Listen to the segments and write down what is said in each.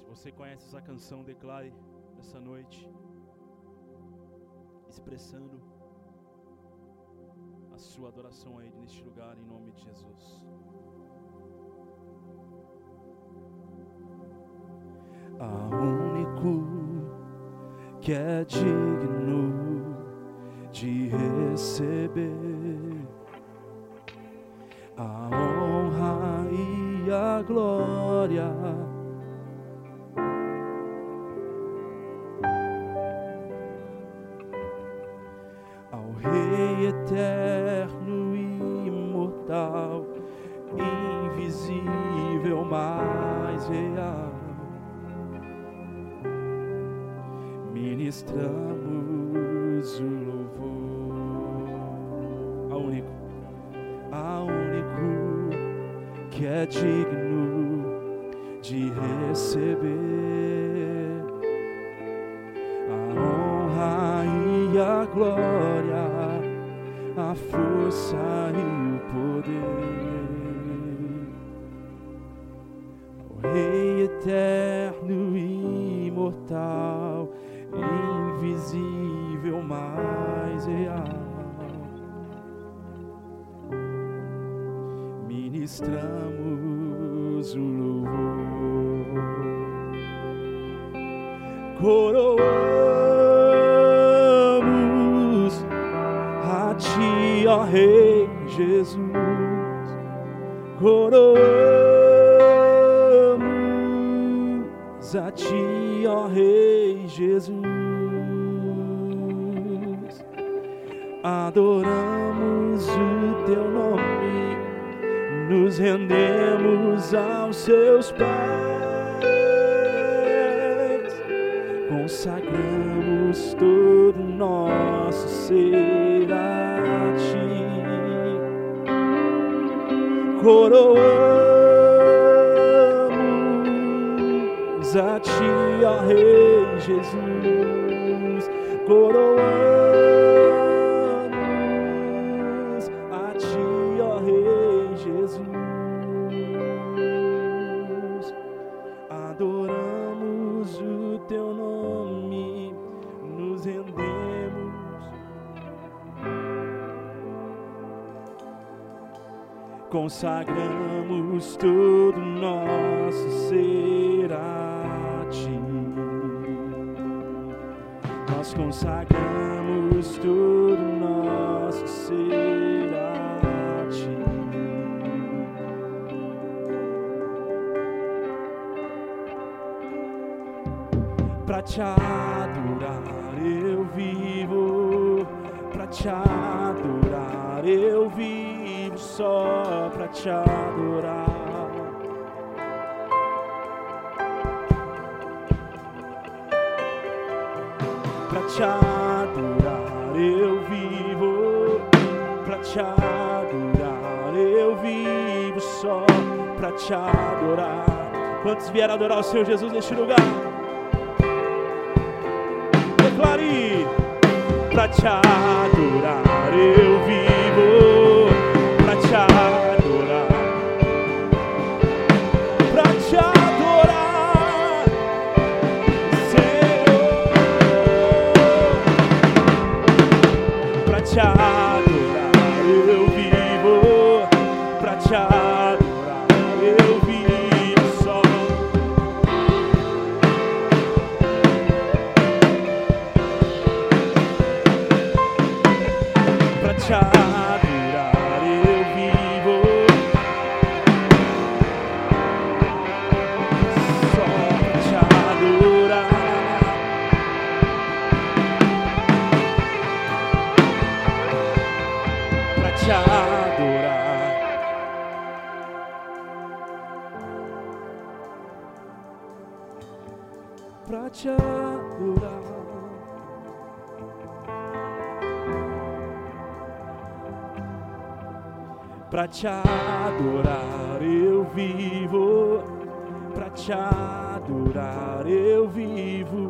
Se você conhece essa canção, declare nessa noite, expressando a sua adoração a Ele neste lugar, em nome de Jesus. Há único que é digno de receber a honra e a glória Senhor Jesus neste lugar. Declare para te adorar eu vivo, pra te adorar, pra te adorar, Senhor, pra te adorar eu vivo, pra te adorar. Pra te adorar eu vivo, pra te adorar eu vivo.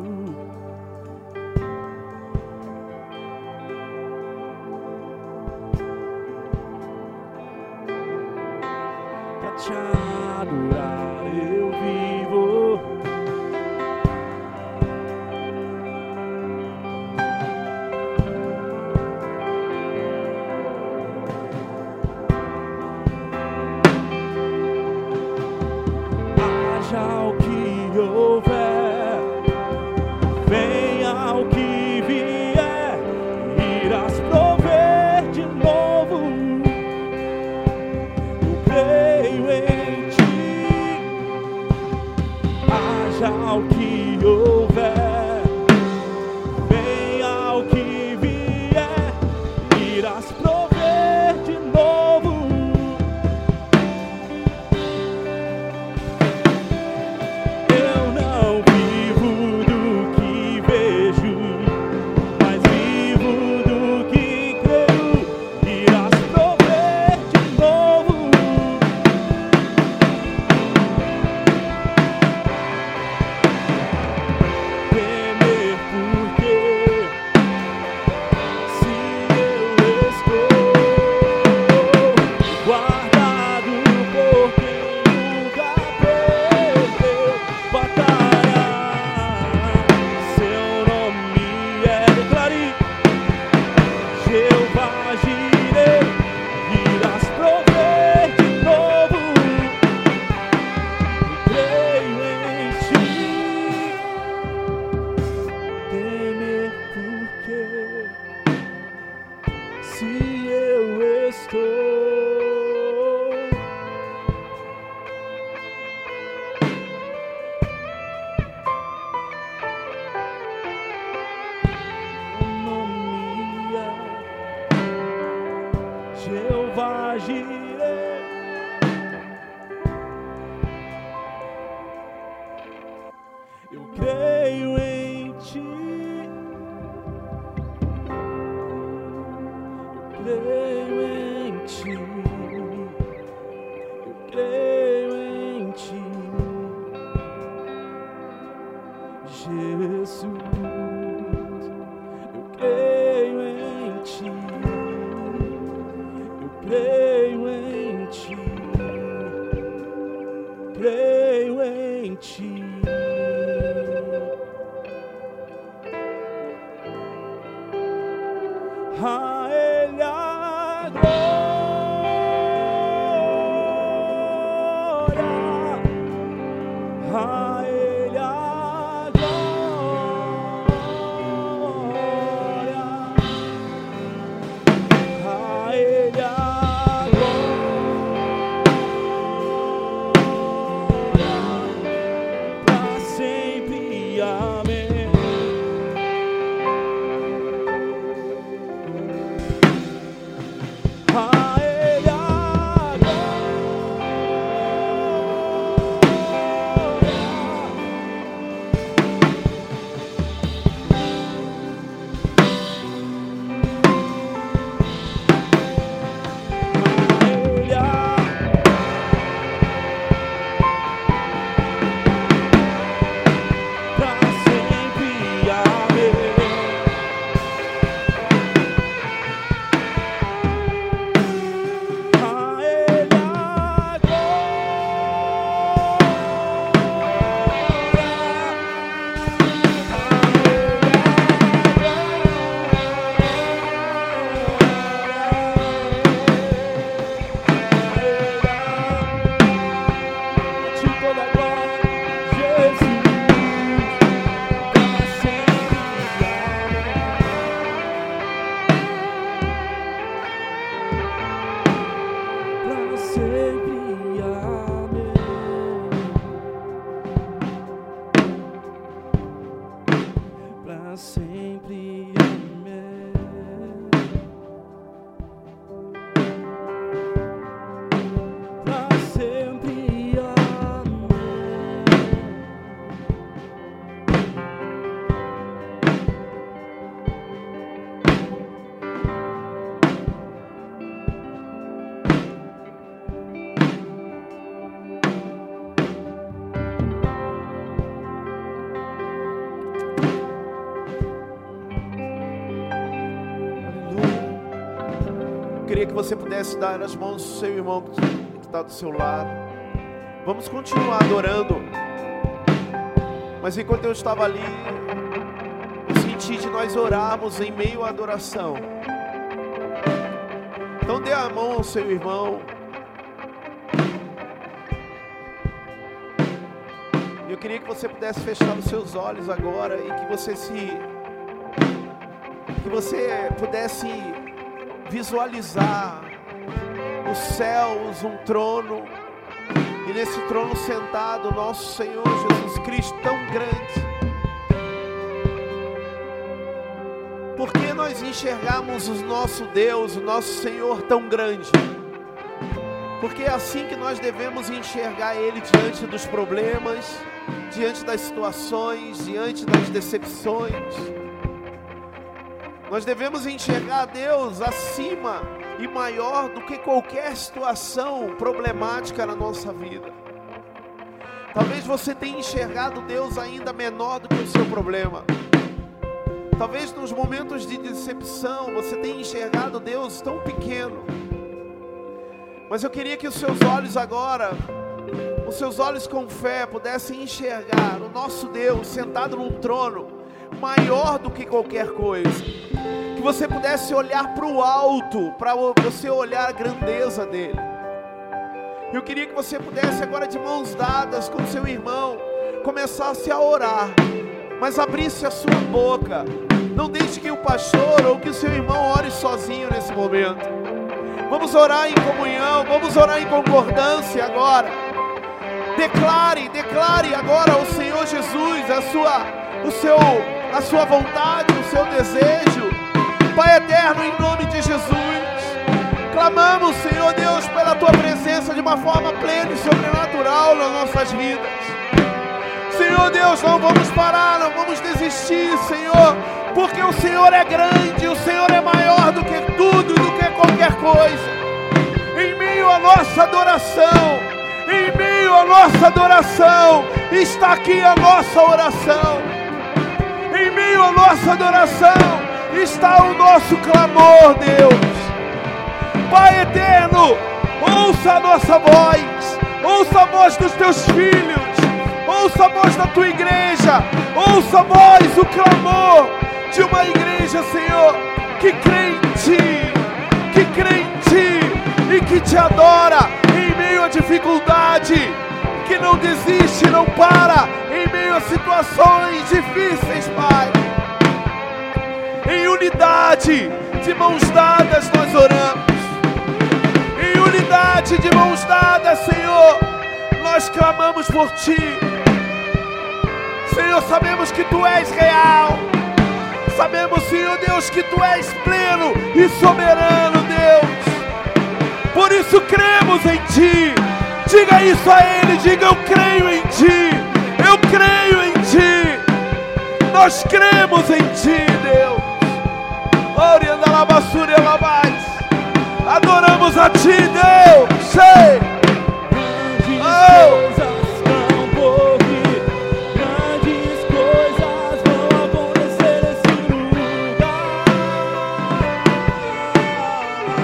Pudesse dar as mãos do seu irmão que está do seu lado. Vamos continuar adorando. Mas enquanto eu estava ali, eu senti de nós orarmos em meio à adoração. Então dê a mão ao seu irmão. Eu queria que você pudesse fechar os seus olhos agora e que você se que você pudesse visualizar os céus, um trono, e nesse trono sentado nosso Senhor Jesus Cristo tão grande. Por que nós enxergamos o nosso Deus, o nosso Senhor tão grande? Porque é assim que nós devemos enxergar Ele diante dos problemas, diante das situações, diante das decepções. Nós devemos enxergar Deus acima e maior do que qualquer situação problemática na nossa vida. Talvez você tenha enxergado Deus ainda menor do que o seu problema. Talvez nos momentos de decepção você tenha enxergado Deus tão pequeno. Mas eu queria que os seus olhos agora, os seus olhos com fé, pudessem enxergar o nosso Deus sentado num trono maior do que qualquer coisa. Que você pudesse olhar para o alto, para você olhar a grandeza dele. Eu queria que você pudesse agora de mãos dadas com seu irmão começasse a orar, mas abrisse a sua boca. Não deixe que o pastor ou que o seu irmão ore sozinho nesse momento. Vamos orar em comunhão, vamos orar em concordância agora. Declare, declare agora ao Senhor Jesus a sua, o seu, a sua vontade, o seu desejo. Pai eterno, em nome de Jesus, clamamos, Senhor Deus, pela tua presença de uma forma plena e sobrenatural nas nossas vidas. Senhor Deus, não vamos parar, não vamos desistir, Senhor, porque o Senhor é grande, o Senhor é maior do que tudo do que qualquer coisa. Em meio à nossa adoração, em meio à nossa adoração, está aqui a nossa oração. Em meio à nossa adoração, está o nosso clamor, Deus. Pai eterno, ouça a nossa voz, ouça a voz dos teus filhos, ouça a voz da tua igreja, ouça a voz, o clamor de uma igreja, Senhor, que crê em Ti, que crê em Ti e que te adora em meio à dificuldade, que não desiste, não para em meio a situações difíceis, Pai em unidade, de mãos dadas nós oramos. Em unidade, de mãos dadas, Senhor, nós clamamos por Ti. Senhor, sabemos que Tu és real. Sabemos, Senhor Deus, que Tu és pleno e soberano, Deus. Por isso cremos em Ti. Diga isso a Ele, diga eu creio em Ti. Eu creio em Ti. Nós cremos em Ti, Deus. Adoramos a Ti, Deus. Sei. Oh.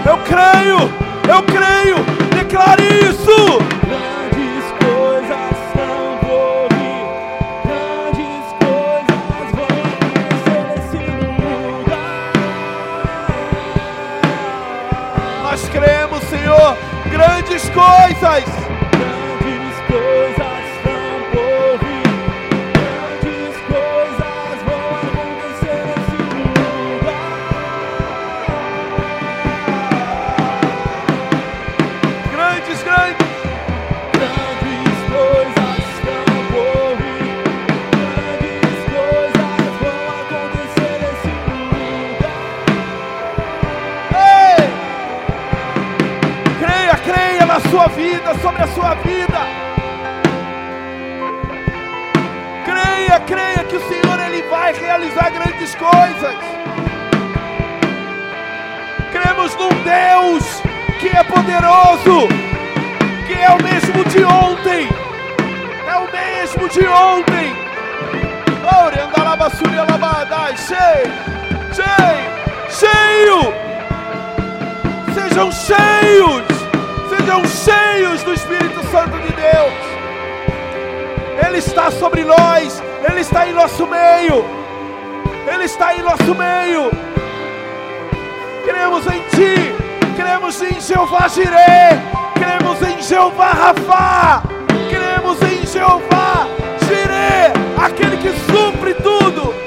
Eu creio, eu creio. Declare isso. Coisas. Sobre a sua vida. Creia, creia que o Senhor ele vai realizar grandes coisas. Cremos num Deus que é poderoso, que é o mesmo de ontem. É o mesmo de ontem. Cheio, cheio, cheio. Sejam cheios, sejam cheios do Espírito Santo de Deus. Ele está sobre nós, Ele está em nosso meio, Ele está em nosso meio. Cremos em Ti, cremos em Jeová Jireh, cremos em Jeová Rafá, cremos em Jeová Jireh. Ele, aquele que supre tudo.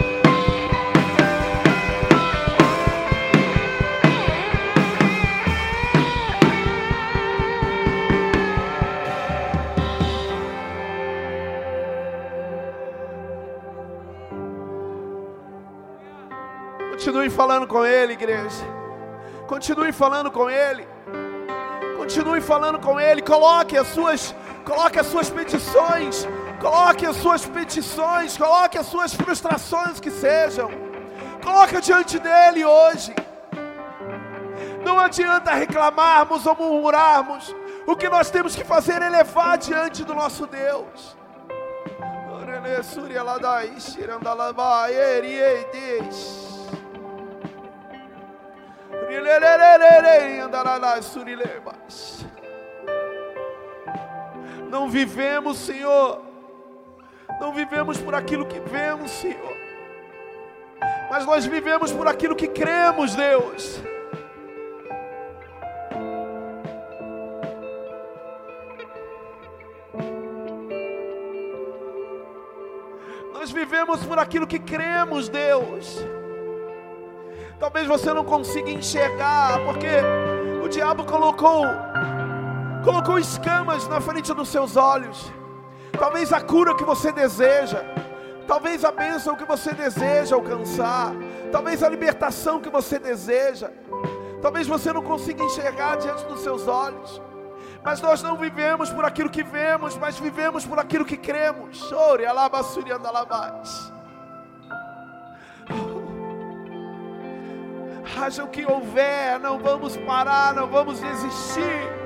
Continue falando com Ele, igreja. Continue falando com Ele. Continue falando com Ele. Coloque as suas, coloque as suas petições. Coloque as suas petições. Coloque as suas frustrações que sejam. Coloque diante dele hoje. Não adianta reclamarmos ou murmurarmos. O que nós temos que fazer é levar diante do nosso Deus. Não vivemos, Senhor. Não vivemos por aquilo que vemos, Senhor. Mas nós vivemos por aquilo que cremos, Deus. Nós vivemos por aquilo que cremos, Deus. Talvez você não consiga enxergar, porque o diabo colocou colocou escamas na frente dos seus olhos. Talvez a cura que você deseja, talvez a bênção que você deseja alcançar, talvez a libertação que você deseja. Talvez você não consiga enxergar diante dos seus olhos. Mas nós não vivemos por aquilo que vemos, mas vivemos por aquilo que cremos. Chore, alabassuri, andalabás. Haja o que houver, não vamos parar, não vamos desistir.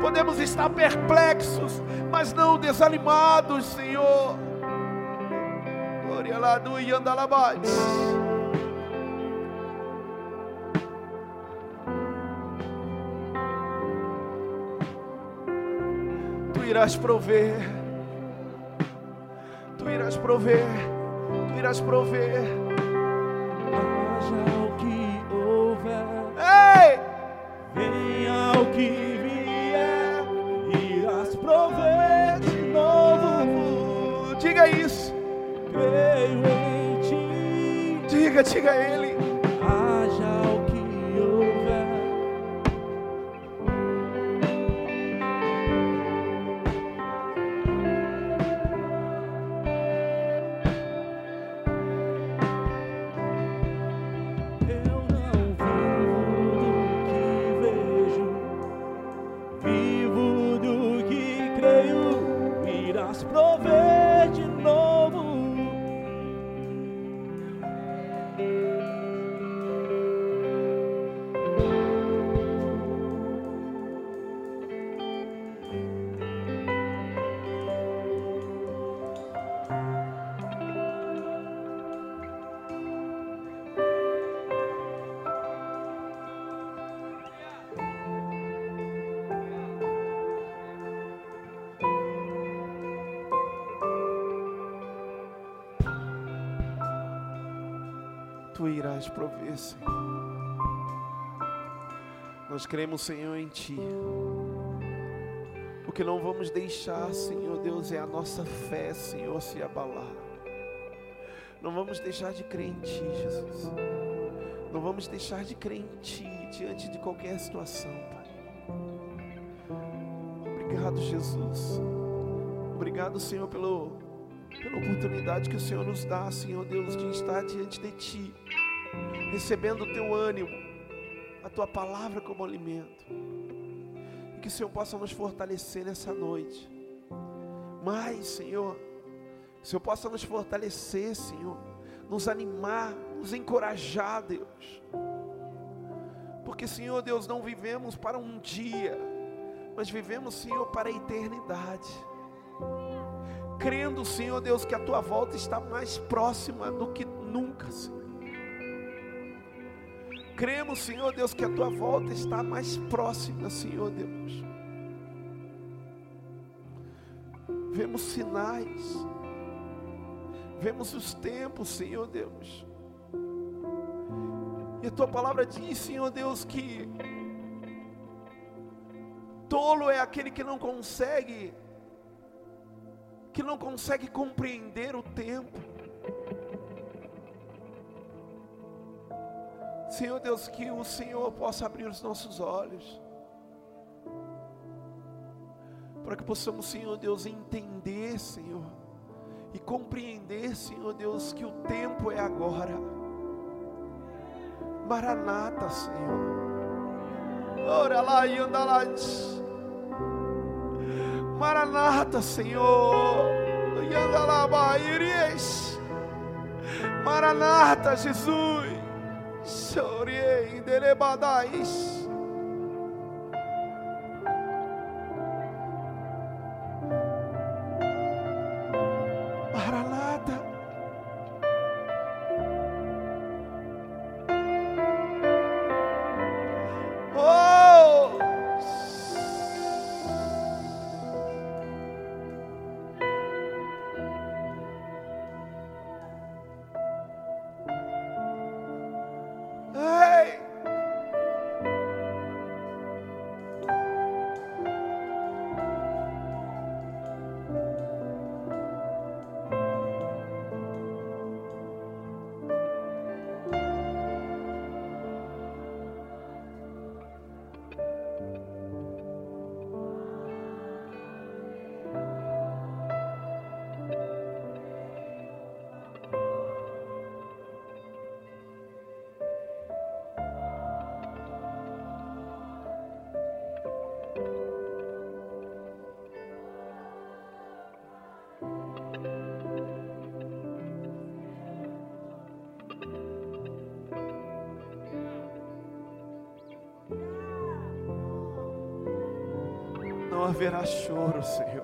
Podemos estar perplexos, mas não desanimados, Senhor. Glória lá do Yandalabás. Tu irás prover, tu irás prover, tu irás prover. Venha o que vier, irás prover de novo. Diga isso. Creio em ti. Diga, diga a Ele. Irás prover, Senhor. Nós cremos, Senhor, em Ti. O que não vamos deixar, Senhor Deus, é a nossa fé, Senhor, se abalar. Não vamos deixar de crer em Ti, Jesus. Não vamos deixar de crer em Ti diante de qualquer situação, Pai. Obrigado, Jesus. Obrigado, Senhor, pelo pela oportunidade que o Senhor nos dá, Senhor Deus, de estar diante de Ti, recebendo o Teu ânimo, a Tua palavra como alimento, e que o Senhor possa nos fortalecer nessa noite. Mas, Senhor, que o Senhor possa nos fortalecer, Senhor, nos animar, nos encorajar, Deus. Porque, Senhor Deus, não vivemos para um dia, mas vivemos, Senhor, para a eternidade crendo, Senhor Deus, que a tua volta está mais próxima do que nunca, Senhor. Cremos, Senhor Deus, que a tua volta está mais próxima, Senhor Deus. Vemos sinais, vemos os tempos, Senhor Deus. E a tua palavra diz, Senhor Deus, que tolo é aquele que não consegue que não consegue compreender o tempo. Senhor Deus, que o Senhor possa abrir os nossos olhos, para que possamos, Senhor Deus, entender, Senhor, e compreender, Senhor Deus, que o tempo é agora. Maranata, Senhor. Ora lá e anda lá. Maranata, Senhor. E anda lá. Maranata, Jesus. Chorei, delebadais. Haverá choro, Senhor.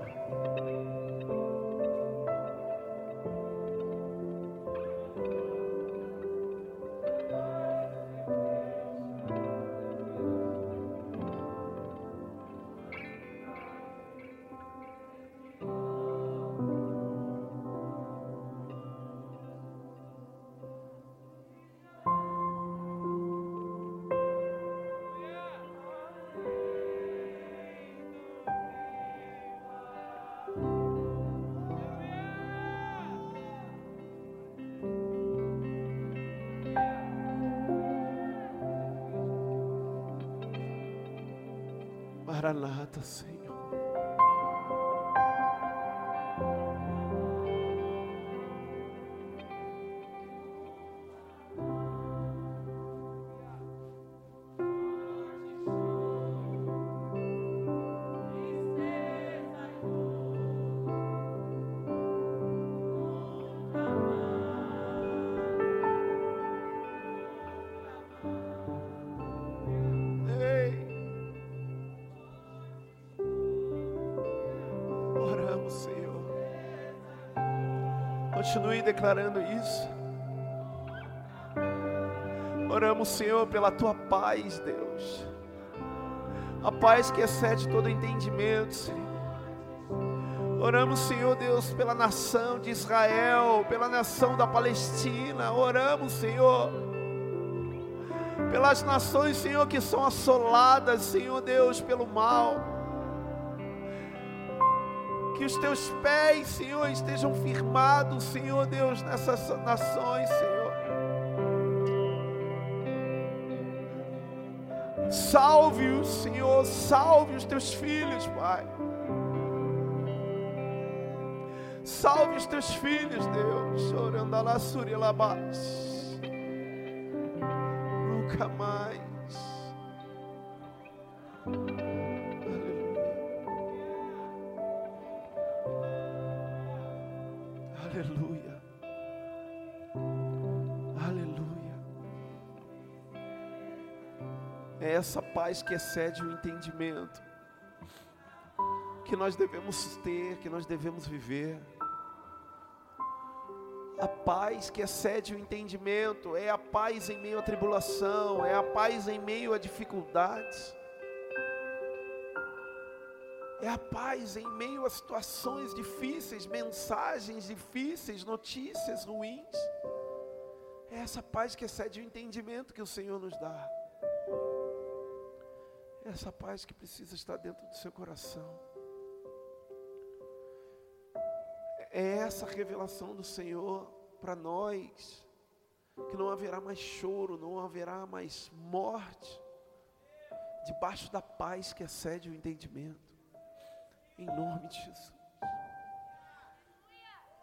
Maranata, Senhor. Continue declarando isso. Oramos, Senhor, pela tua paz, Deus. A paz que excede todo entendimento, Senhor. Oramos, Senhor Deus, pela nação de Israel, pela nação da Palestina. Oramos, Senhor, pelas nações, Senhor, que são assoladas, Senhor Deus, pelo mal. Que os teus pés, Senhor, estejam firmados, Senhor Deus, nessas nações, Senhor. Salve-os, Senhor, salve os teus filhos, Pai. Salve os teus filhos, Deus. Chorando a lá, Nunca mais. Essa paz que excede o entendimento, que nós devemos ter, que nós devemos viver. A paz que excede o entendimento é a paz em meio à tribulação, é a paz em meio a dificuldades, é a paz em meio a situações difíceis, mensagens difíceis, notícias ruins. É essa paz que excede o entendimento que o Senhor nos dá essa paz que precisa estar dentro do seu coração. é essa revelação do Senhor para nós, que não haverá mais choro, não haverá mais morte, debaixo da paz que excede o entendimento, em nome de Jesus.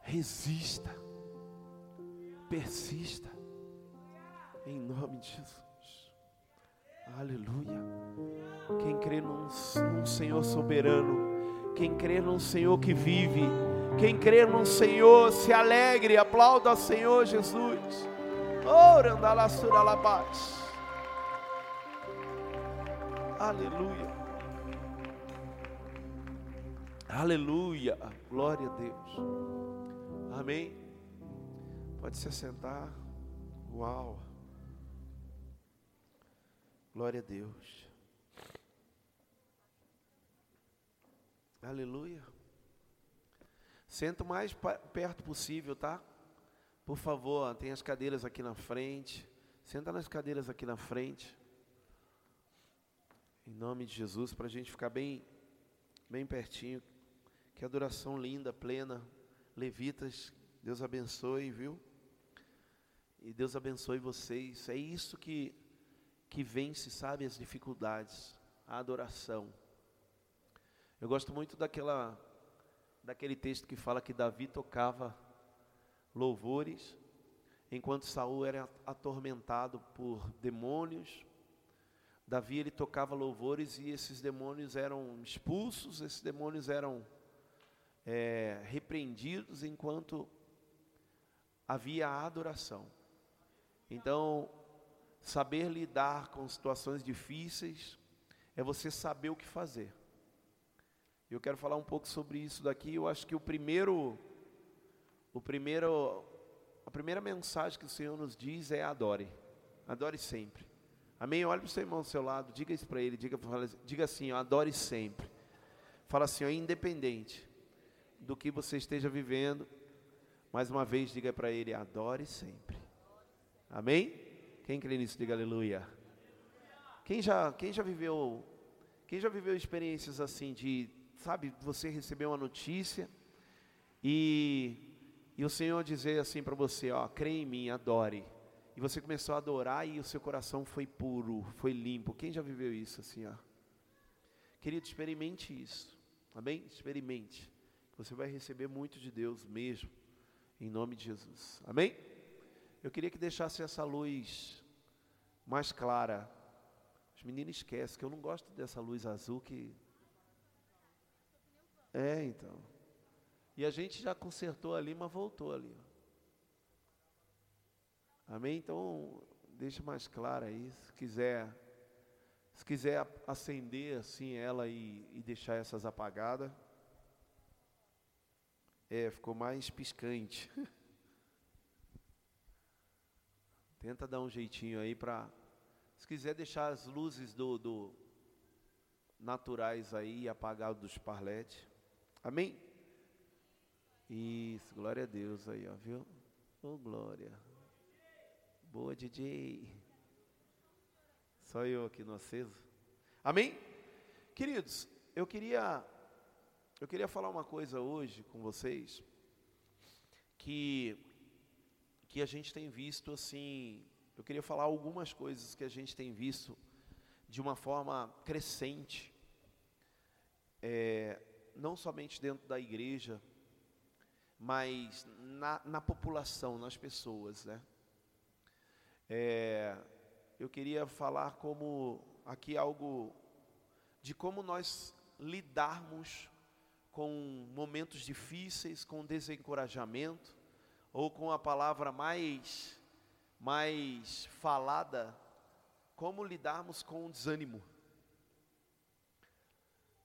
Resista, persista, em nome de Jesus. Aleluia. Quem crê num, num Senhor soberano, quem crê num Senhor que vive, quem crê num Senhor, se alegre, aplauda ao Senhor Jesus. Paz. Aleluia. Aleluia. Glória a Deus. Amém. Pode se sentar. Uau. Glória a Deus. Aleluia. Senta o mais perto possível, tá? Por favor, tem as cadeiras aqui na frente. Senta nas cadeiras aqui na frente. Em nome de Jesus, para a gente ficar bem, bem pertinho. Que adoração linda, plena. Levitas, Deus abençoe, viu? E Deus abençoe vocês. É isso que, que vence, sabe, as dificuldades. A adoração. Eu gosto muito daquela daquele texto que fala que Davi tocava louvores enquanto Saul era atormentado por demônios. Davi ele tocava louvores e esses demônios eram expulsos, esses demônios eram é, repreendidos enquanto havia adoração. Então, saber lidar com situações difíceis é você saber o que fazer. Eu quero falar um pouco sobre isso daqui. Eu acho que o primeiro, o primeiro, a primeira mensagem que o Senhor nos diz é adore, adore sempre. Amém? Olhe para o seu irmão do seu lado, diga isso para ele, diga, diga assim, ó, adore sempre. Fala assim, ó, independente do que você esteja vivendo, mais uma vez diga para ele, adore sempre. Amém? Quem crê nisso, diga aleluia. Quem já, quem já viveu, quem já viveu experiências assim de sabe, você recebeu uma notícia e, e o Senhor dizer assim para você, ó, crê em mim, adore. E você começou a adorar e o seu coração foi puro, foi limpo. Quem já viveu isso assim, ó? Querido, experimente isso. Amém? Experimente. Você vai receber muito de Deus mesmo, em nome de Jesus. Amém? Eu queria que deixasse essa luz mais clara. Os meninos esquecem que eu não gosto dessa luz azul que é, então. E a gente já consertou ali, mas voltou ali. Amém? Então, deixa mais claro aí, se quiser, se quiser acender assim ela e, e deixar essas apagadas. É, ficou mais piscante. Tenta dar um jeitinho aí para, se quiser deixar as luzes do, do naturais aí apagar dos parletes. Amém? Isso, glória a Deus aí, ó, viu? Ô, oh, glória. Boa, DJ. Só eu aqui no aceso. Amém? Queridos, eu queria eu queria falar uma coisa hoje com vocês que que a gente tem visto assim, eu queria falar algumas coisas que a gente tem visto de uma forma crescente. É, não somente dentro da igreja, mas na, na população, nas pessoas, né? É, eu queria falar como aqui algo de como nós lidarmos com momentos difíceis, com desencorajamento, ou com a palavra mais mais falada, como lidarmos com o desânimo.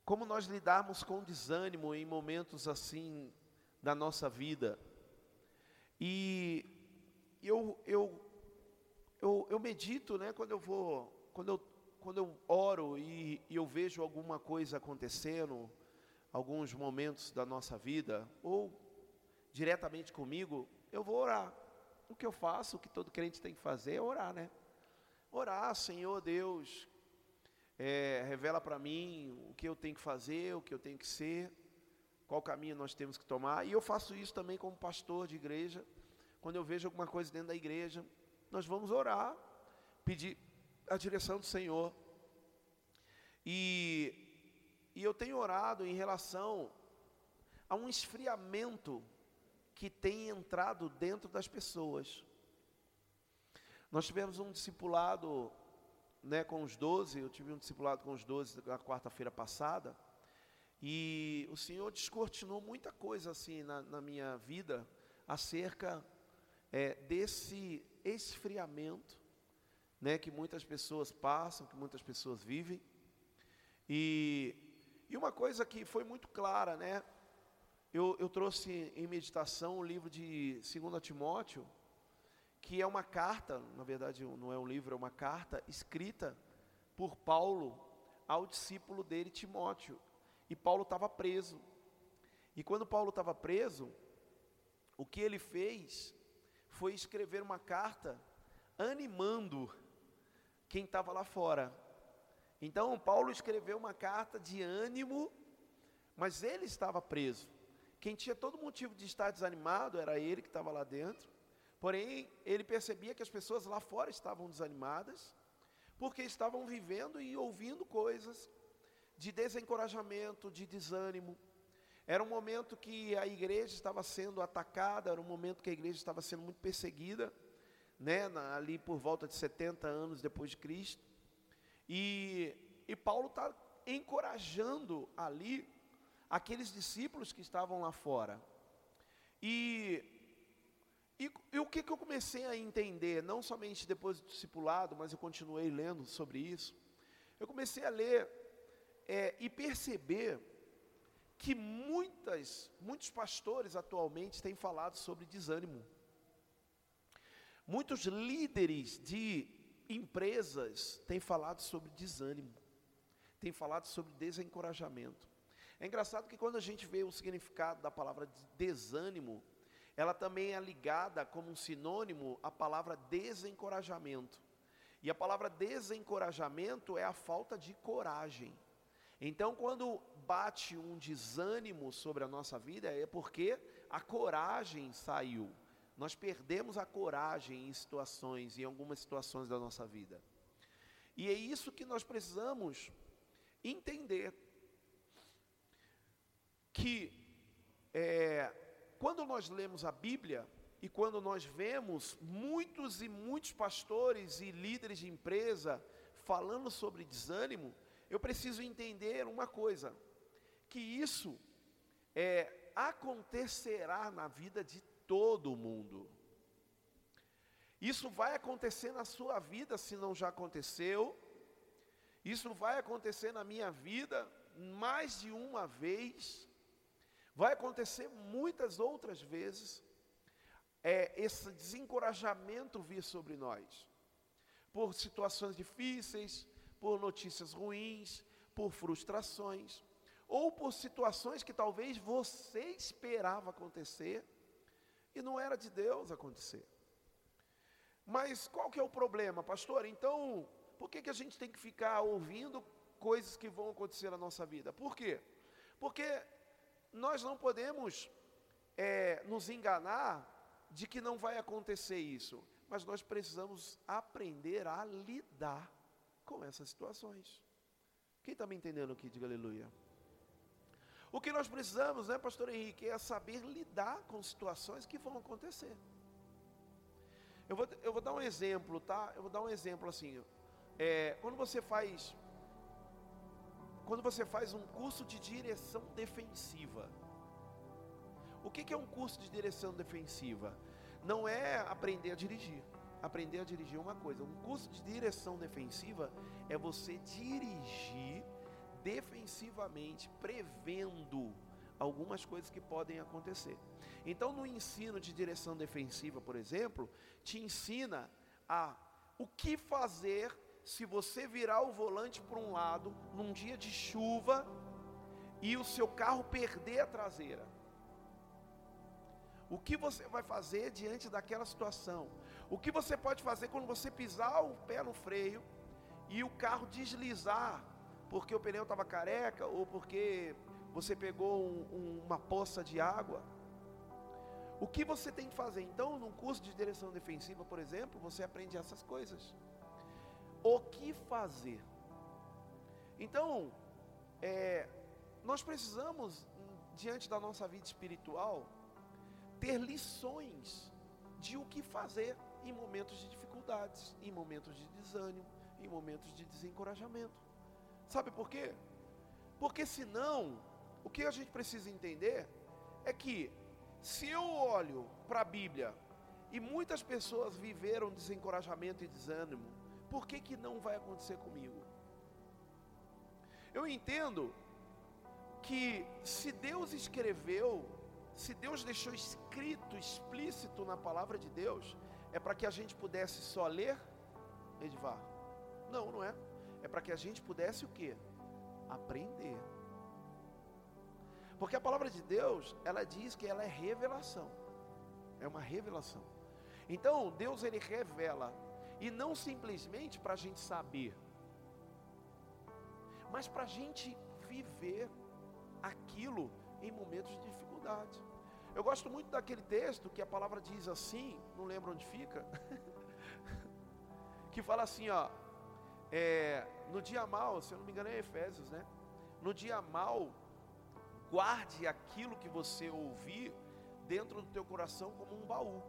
Como nós lidarmos com desânimo em momentos assim da nossa vida. E eu, eu, eu, eu medito, né, quando eu vou, quando eu, quando eu oro e, e eu vejo alguma coisa acontecendo, alguns momentos da nossa vida, ou diretamente comigo, eu vou orar. O que eu faço, o que todo crente tem que fazer é orar, né? Orar, Senhor Deus, é, revela para mim o que eu tenho que fazer, o que eu tenho que ser, qual caminho nós temos que tomar. E eu faço isso também como pastor de igreja. Quando eu vejo alguma coisa dentro da igreja, nós vamos orar, pedir a direção do Senhor. E, e eu tenho orado em relação a um esfriamento que tem entrado dentro das pessoas. Nós tivemos um discipulado né, com os doze, eu tive um discipulado com os doze na quarta-feira passada, e o Senhor descortinou muita coisa assim na, na minha vida acerca é, desse esfriamento né, que muitas pessoas passam, que muitas pessoas vivem. E, e uma coisa que foi muito clara, né? Eu, eu trouxe em meditação o livro de 2 Timóteo, que é uma carta, na verdade não é um livro, é uma carta escrita por Paulo ao discípulo dele, Timóteo. E Paulo estava preso. E quando Paulo estava preso, o que ele fez foi escrever uma carta animando quem estava lá fora. Então, Paulo escreveu uma carta de ânimo, mas ele estava preso. Quem tinha todo motivo de estar desanimado era ele que estava lá dentro. Porém, ele percebia que as pessoas lá fora estavam desanimadas, porque estavam vivendo e ouvindo coisas de desencorajamento, de desânimo. Era um momento que a igreja estava sendo atacada, era um momento que a igreja estava sendo muito perseguida, né, ali por volta de 70 anos depois de Cristo. E, e Paulo está encorajando ali aqueles discípulos que estavam lá fora. E, e, e, o que, que eu comecei a entender, não somente depois do discipulado, mas eu continuei lendo sobre isso. Eu comecei a ler é, e perceber que muitas, muitos pastores atualmente têm falado sobre desânimo. Muitos líderes de empresas têm falado sobre desânimo, têm falado sobre desencorajamento. É engraçado que quando a gente vê o significado da palavra desânimo, ela também é ligada como um sinônimo à palavra desencorajamento. E a palavra desencorajamento é a falta de coragem. Então, quando bate um desânimo sobre a nossa vida, é porque a coragem saiu. Nós perdemos a coragem em situações, em algumas situações da nossa vida. E é isso que nós precisamos entender. Que é, quando nós lemos a Bíblia e quando nós vemos muitos e muitos pastores e líderes de empresa falando sobre desânimo, eu preciso entender uma coisa: que isso é, acontecerá na vida de todo mundo. Isso vai acontecer na sua vida se não já aconteceu. Isso vai acontecer na minha vida mais de uma vez. Vai acontecer muitas outras vezes. É, esse desencorajamento vir sobre nós. Por situações difíceis, por notícias ruins, por frustrações, ou por situações que talvez você esperava acontecer e não era de Deus acontecer. Mas qual que é o problema, pastor? Então, por que, que a gente tem que ficar ouvindo coisas que vão acontecer na nossa vida? Por quê? Porque nós não podemos é, nos enganar de que não vai acontecer isso, mas nós precisamos aprender a lidar com essas situações. Quem está me entendendo aqui? Diga aleluia. O que nós precisamos, né, pastor Henrique, é saber lidar com situações que vão acontecer. Eu vou, eu vou dar um exemplo, tá? Eu vou dar um exemplo assim. É, quando você faz, quando você faz um curso de direção defensiva, o que, é um curso de direção defensiva? Não é aprender a dirigir aprender a dirigir uma coisa. Um curso de direção defensiva é você dirigir defensivamente, prevendo algumas coisas que podem acontecer. Então, no ensino de direção defensiva, por exemplo, te ensina a o que fazer se você virar o volante para um lado num dia de chuva e o seu carro perder a traseira. O que você vai fazer diante daquela situação? O que você pode fazer quando você pisar o pé no freio e o carro deslizar porque o pneu estava careca ou porque você pegou um, um, uma poça de água. O que você tem que fazer? Então, num curso de direção defensiva, por exemplo, você aprende essas coisas. O que fazer? Então, é, nós precisamos, diante da nossa vida espiritual, ter lições de o que fazer em momentos de dificuldades, em momentos de desânimo, em momentos de desencorajamento. Sabe por quê? Porque senão, o que a gente precisa entender é que se eu olho para a Bíblia e muitas pessoas viveram desencorajamento e desânimo, por que que não vai acontecer comigo? Eu entendo que se Deus escreveu, se Deus deixou escrito, explícito na palavra de Deus, é para que a gente pudesse só ler, Edvar? Não, não é. É para que a gente pudesse o quê? Aprender. Porque a palavra de Deus, ela diz que ela é revelação. É uma revelação. Então, Deus ele revela e não simplesmente para a gente saber, mas para a gente viver aquilo em momentos de dificuldade. Eu gosto muito daquele texto que a palavra diz assim, não lembro onde fica, que fala assim, ó, é, no dia mal, se eu não me engano é Efésios, né? No dia mal, guarde aquilo que você ouvir dentro do teu coração como um baú.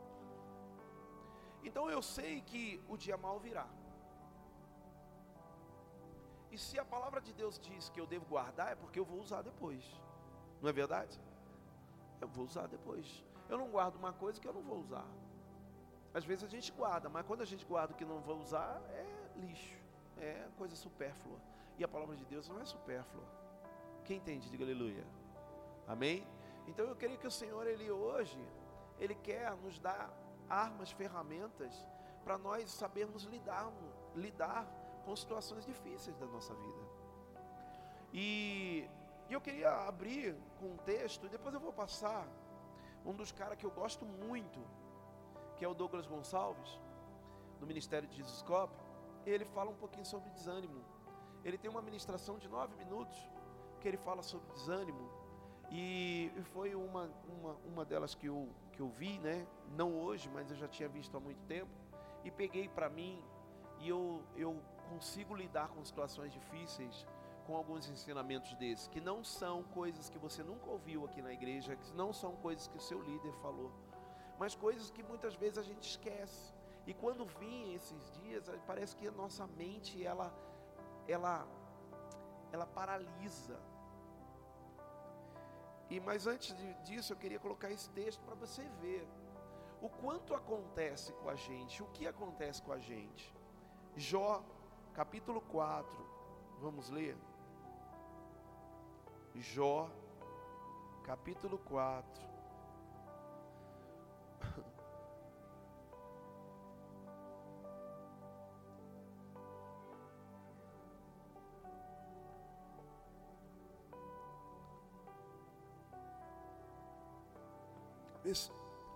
Então eu sei que o dia mal virá. E se a palavra de Deus diz que eu devo guardar, é porque eu vou usar depois. Não é verdade? Eu vou usar depois. Eu não guardo uma coisa que eu não vou usar. Às vezes a gente guarda, mas quando a gente guarda o que não vou usar, é lixo, é coisa supérflua. E a palavra de Deus não é supérflua. Quem entende, diga aleluia. Amém? Então eu creio que o Senhor, Ele hoje, Ele quer nos dar armas, ferramentas, para nós sabermos lidar, lidar com situações difíceis da nossa vida. E, e eu queria abrir com um texto, e depois eu vou passar um dos caras que eu gosto muito, que é o Douglas Gonçalves, do Ministério de Jesuscope. Ele fala um pouquinho sobre desânimo. Ele tem uma ministração de nove minutos que ele fala sobre desânimo. E foi uma, uma, uma delas que eu, que eu vi, né? Não hoje, mas eu já tinha visto há muito tempo. E peguei para mim e eu, eu consigo lidar com situações difíceis com alguns ensinamentos desses, que não são coisas que você nunca ouviu aqui na igreja, que não são coisas que o seu líder falou, mas coisas que muitas vezes a gente esquece. E quando vim esses dias, parece que a nossa mente ela ela ela paralisa. E mas antes disso, eu queria colocar esse texto para você ver o quanto acontece com a gente, o que acontece com a gente. Jó capítulo 4. Vamos ler? Jó, capítulo 4.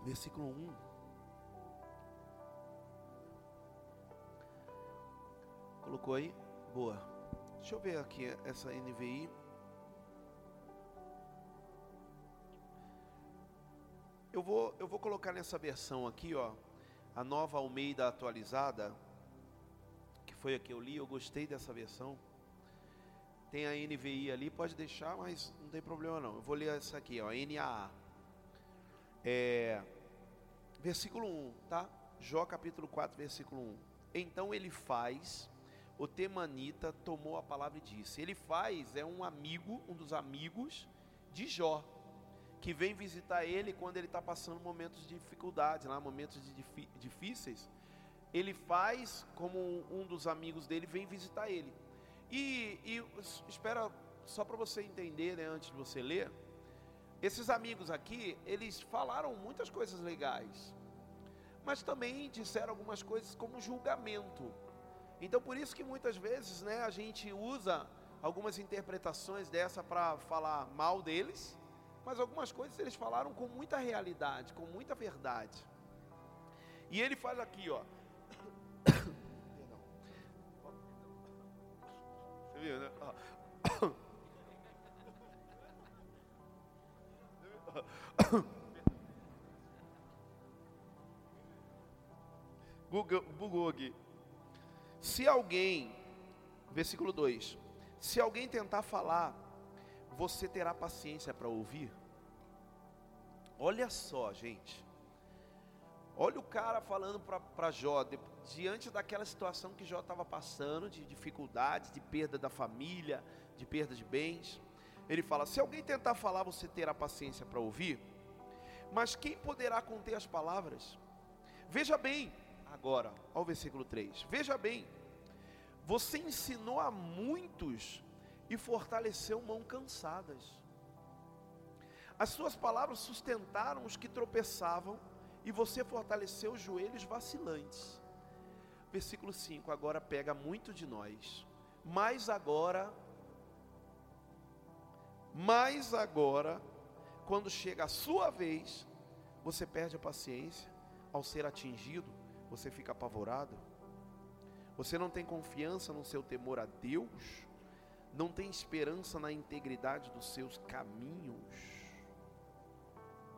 Versículo 1. Colocou aí? Boa. Deixa eu ver aqui essa NVI. Eu vou, eu vou colocar nessa versão aqui, ó, a nova Almeida atualizada, que foi a que eu li, eu gostei dessa versão. Tem a NVI ali, pode deixar, mas não tem problema não. Eu vou ler essa aqui, ó, NAA. É, versículo 1, tá? Jó capítulo 4, versículo 1. Então ele faz o Temanita tomou a palavra e disse: Ele faz, é um amigo, um dos amigos de Jó, que vem visitar ele quando ele está passando momentos de dificuldade, lá, momentos de difíceis. Ele faz, como um dos amigos dele, vem visitar ele. E, e espera, só para você entender, né, antes de você ler, esses amigos aqui, eles falaram muitas coisas legais, mas também disseram algumas coisas como julgamento. Então por isso que muitas vezes, né, a gente usa algumas interpretações dessa para falar mal deles, mas algumas coisas eles falaram com muita realidade, com muita verdade. E ele faz aqui, ó. Você viu, né? Bugou aqui. Se alguém, versículo 2: Se alguém tentar falar, você terá paciência para ouvir? Olha só, gente. Olha o cara falando para Jó, de, diante daquela situação que Jó estava passando, de dificuldade, de perda da família, de perda de bens. Ele fala: se alguém tentar falar, você terá paciência para ouvir, mas quem poderá conter as palavras? Veja bem, agora, ao versículo 3: Veja bem, você ensinou a muitos e fortaleceu mãos cansadas. As suas palavras sustentaram os que tropeçavam e você fortaleceu os joelhos vacilantes. Versículo 5: agora pega muito de nós, mas agora, mas agora, quando chega a sua vez, você perde a paciência, ao ser atingido, você fica apavorado, você não tem confiança no seu temor a Deus, não tem esperança na integridade dos seus caminhos.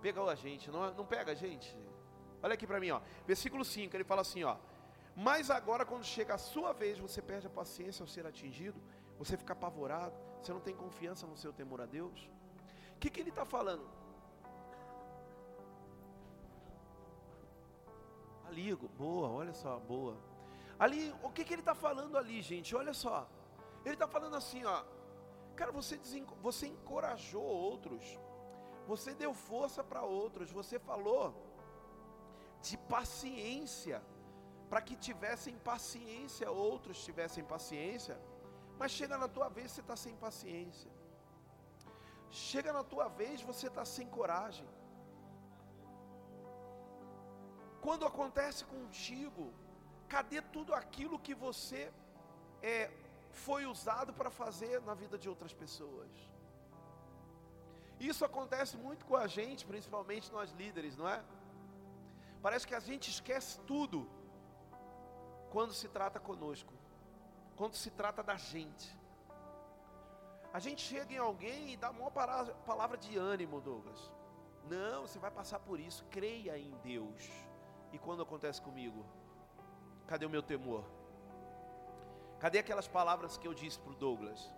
Pega a gente, não, não pega a gente? Olha aqui para mim, ó. Versículo 5, ele fala assim, ó. Mas agora quando chega a sua vez, você perde a paciência ao ser atingido, você fica apavorado, você não tem confiança no seu temor a Deus. O que, que ele está falando? Ali, boa, olha só, boa. Ali, o que, que ele está falando ali, gente? Olha só. Ele está falando assim, ó. Cara, você, você encorajou outros. Você deu força para outros. Você falou de paciência, para que tivessem paciência, outros tivessem paciência, mas chega na tua vez você está sem paciência, chega na tua vez você está sem coragem. Quando acontece contigo, cadê tudo aquilo que você é, foi usado para fazer na vida de outras pessoas? Isso acontece muito com a gente, principalmente nós líderes, não é? Parece que a gente esquece tudo quando se trata conosco, quando se trata da gente. A gente chega em alguém e dá uma palavra de ânimo, Douglas. Não, você vai passar por isso, creia em Deus. E quando acontece comigo? Cadê o meu temor? Cadê aquelas palavras que eu disse para o Douglas?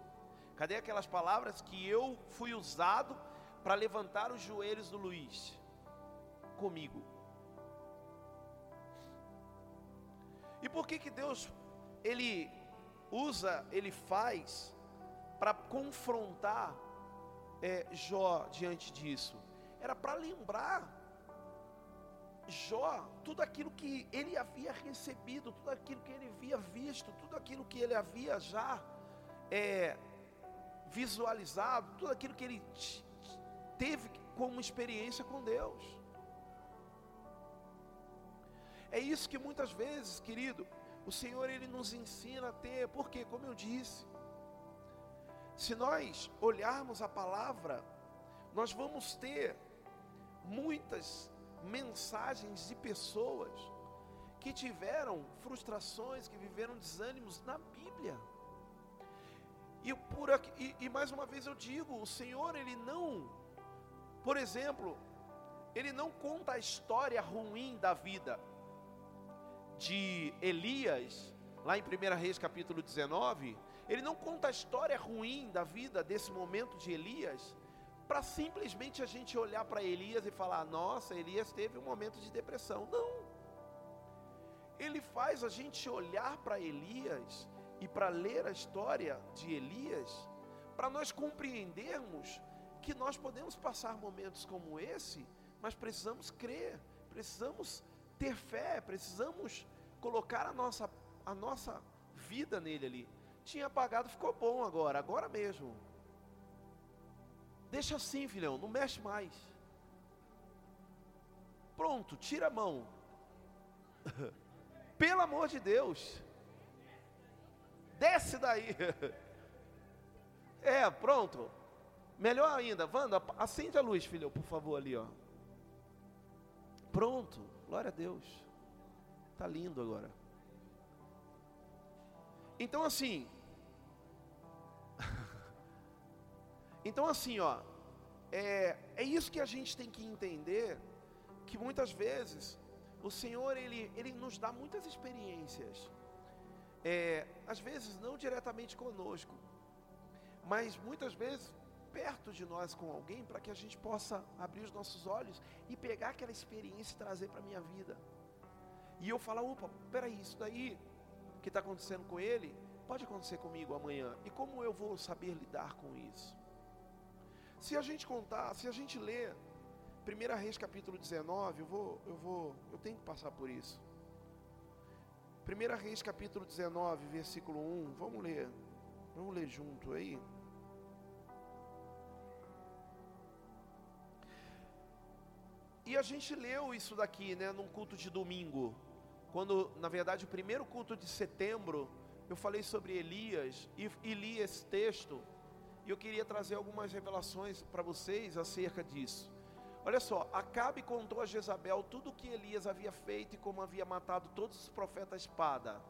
Cadê aquelas palavras que eu fui usado para levantar os joelhos do Luiz? Comigo. E por que que Deus ele usa, ele faz para confrontar é, Jó diante disso? Era para lembrar Jó tudo aquilo que ele havia recebido, tudo aquilo que ele havia visto, tudo aquilo que ele havia já é, visualizado, tudo aquilo que ele teve como experiência com Deus. É isso que muitas vezes, querido, o Senhor ele nos ensina a ter, porque, como eu disse, se nós olharmos a palavra, nós vamos ter muitas mensagens de pessoas que tiveram frustrações, que viveram desânimos na Bíblia. E, por aqui, e, e mais uma vez eu digo, o Senhor ele não, por exemplo, ele não conta a história ruim da vida de Elias, lá em 1 Reis capítulo 19, ele não conta a história ruim da vida desse momento de Elias, para simplesmente a gente olhar para Elias e falar: nossa, Elias teve um momento de depressão. Não. Ele faz a gente olhar para Elias e para ler a história de Elias, para nós compreendermos que nós podemos passar momentos como esse, mas precisamos crer, precisamos ter fé, precisamos colocar a nossa, a nossa vida nele ali. Tinha apagado, ficou bom agora, agora mesmo. Deixa assim, filhão, não mexe mais. Pronto, tira a mão. Pelo amor de Deus. Desce daí. É, pronto. Melhor ainda, Wanda, acende a luz, filhão, por favor, ali, ó. Pronto. Glória a Deus. Tá lindo agora. Então assim, então assim, ó, é, é isso que a gente tem que entender, que muitas vezes o Senhor ele, ele nos dá muitas experiências, é, às vezes não diretamente conosco, mas muitas vezes perto de nós com alguém para que a gente possa abrir os nossos olhos e pegar aquela experiência e trazer para a minha vida. E eu falar, opa, peraí, isso daí que está acontecendo com ele, pode acontecer comigo amanhã. E como eu vou saber lidar com isso? Se a gente contar, se a gente ler 1 Reis capítulo 19, eu vou, eu vou, eu tenho que passar por isso. 1 Reis capítulo 19, versículo 1, vamos ler. Vamos ler junto aí. E a gente leu isso daqui, né, num culto de domingo. Quando, na verdade, o primeiro culto de setembro, eu falei sobre Elias e, e li esse texto. E eu queria trazer algumas revelações para vocês acerca disso. Olha só, Acabe contou a Jezabel tudo o que Elias havia feito e como havia matado todos os profetas à espada.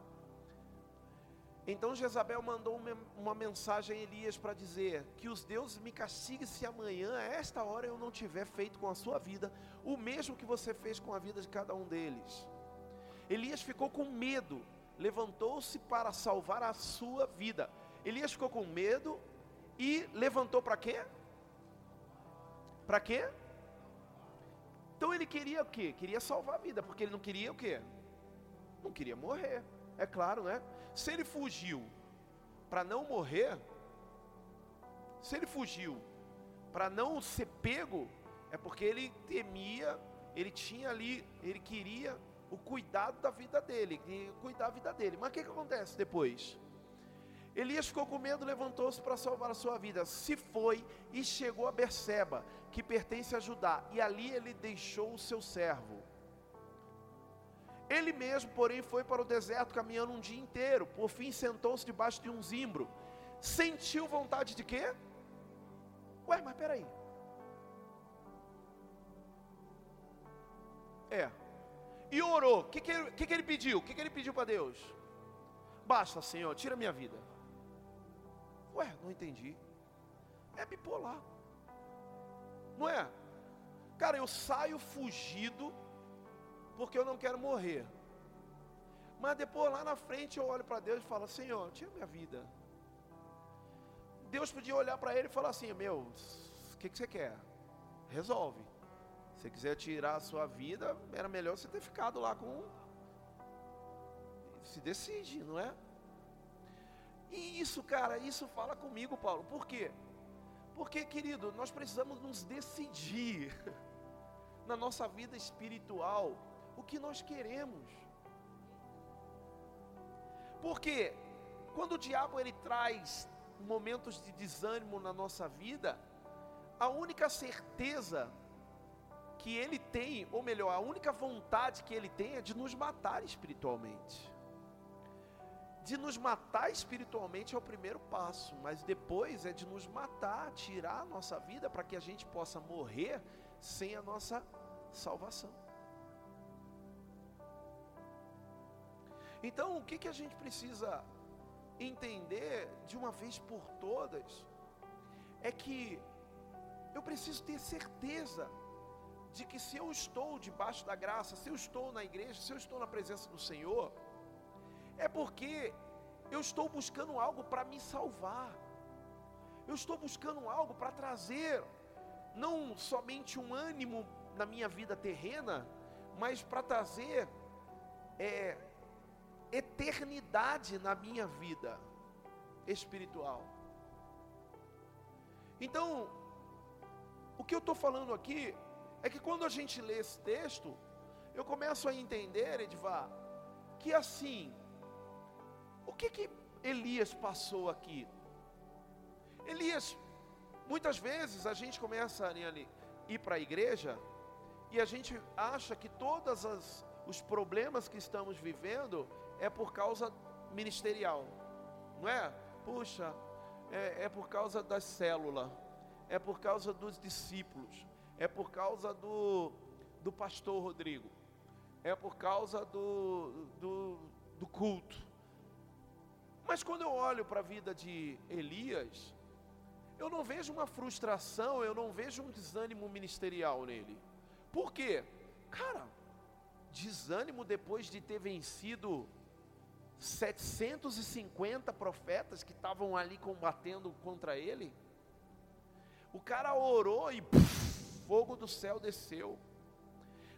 Então Jezabel mandou uma mensagem a Elias para dizer: Que os deuses me castiguem se amanhã, a esta hora, eu não tiver feito com a sua vida o mesmo que você fez com a vida de cada um deles. Elias ficou com medo, levantou-se para salvar a sua vida. Elias ficou com medo e levantou para quê? Para quê? Então ele queria o quê? Queria salvar a vida, porque ele não queria o quê? Não queria morrer. É claro, né? Se ele fugiu para não morrer, se ele fugiu para não ser pego, é porque ele temia, ele tinha ali, ele queria o cuidado da vida dele, cuidar da vida dele. Mas o que, que acontece depois? Elias ficou com medo, levantou-se para salvar a sua vida. Se foi e chegou a Berseba, que pertence a Judá, e ali ele deixou o seu servo. Ele mesmo, porém, foi para o deserto caminhando um dia inteiro. Por fim, sentou-se debaixo de um zimbro. Sentiu vontade de quê? Ué, mas peraí. É. E orou. O que, que, que, que ele pediu? O que, que ele pediu para Deus? Basta, Senhor, tira minha vida. Ué, não entendi. É bipolar. Não é? Cara, eu saio fugido porque eu não quero morrer. Mas depois lá na frente eu olho para Deus e falo: Senhor, tira minha vida. Deus podia olhar para ele e falar assim: Meu, o que, que você quer? Resolve. Se quiser tirar a sua vida, era melhor você ter ficado lá com. Se decide, não é? E isso, cara, isso fala comigo, Paulo. Por quê? Porque, querido, nós precisamos nos decidir na nossa vida espiritual o que nós queremos. Porque quando o diabo ele traz momentos de desânimo na nossa vida, a única certeza que ele tem, ou melhor, a única vontade que ele tem é de nos matar espiritualmente. De nos matar espiritualmente é o primeiro passo, mas depois é de nos matar, tirar a nossa vida para que a gente possa morrer sem a nossa salvação. Então, o que, que a gente precisa entender de uma vez por todas é que eu preciso ter certeza de que se eu estou debaixo da graça, se eu estou na igreja, se eu estou na presença do Senhor, é porque eu estou buscando algo para me salvar. Eu estou buscando algo para trazer não somente um ânimo na minha vida terrena, mas para trazer é, eternidade na minha vida espiritual. Então, o que eu estou falando aqui é que quando a gente lê esse texto, eu começo a entender, Edvar, que assim, o que que Elias passou aqui? Elias, muitas vezes a gente começa a ir para a igreja e a gente acha que todos os problemas que estamos vivendo é por causa ministerial, não é? Puxa, é, é por causa da célula, é por causa dos discípulos, é por causa do, do pastor Rodrigo, é por causa do, do, do culto. Mas quando eu olho para a vida de Elias, eu não vejo uma frustração, eu não vejo um desânimo ministerial nele. Por quê? Cara, desânimo depois de ter vencido 750 profetas que estavam ali combatendo contra ele. O cara orou e puf, fogo do céu desceu.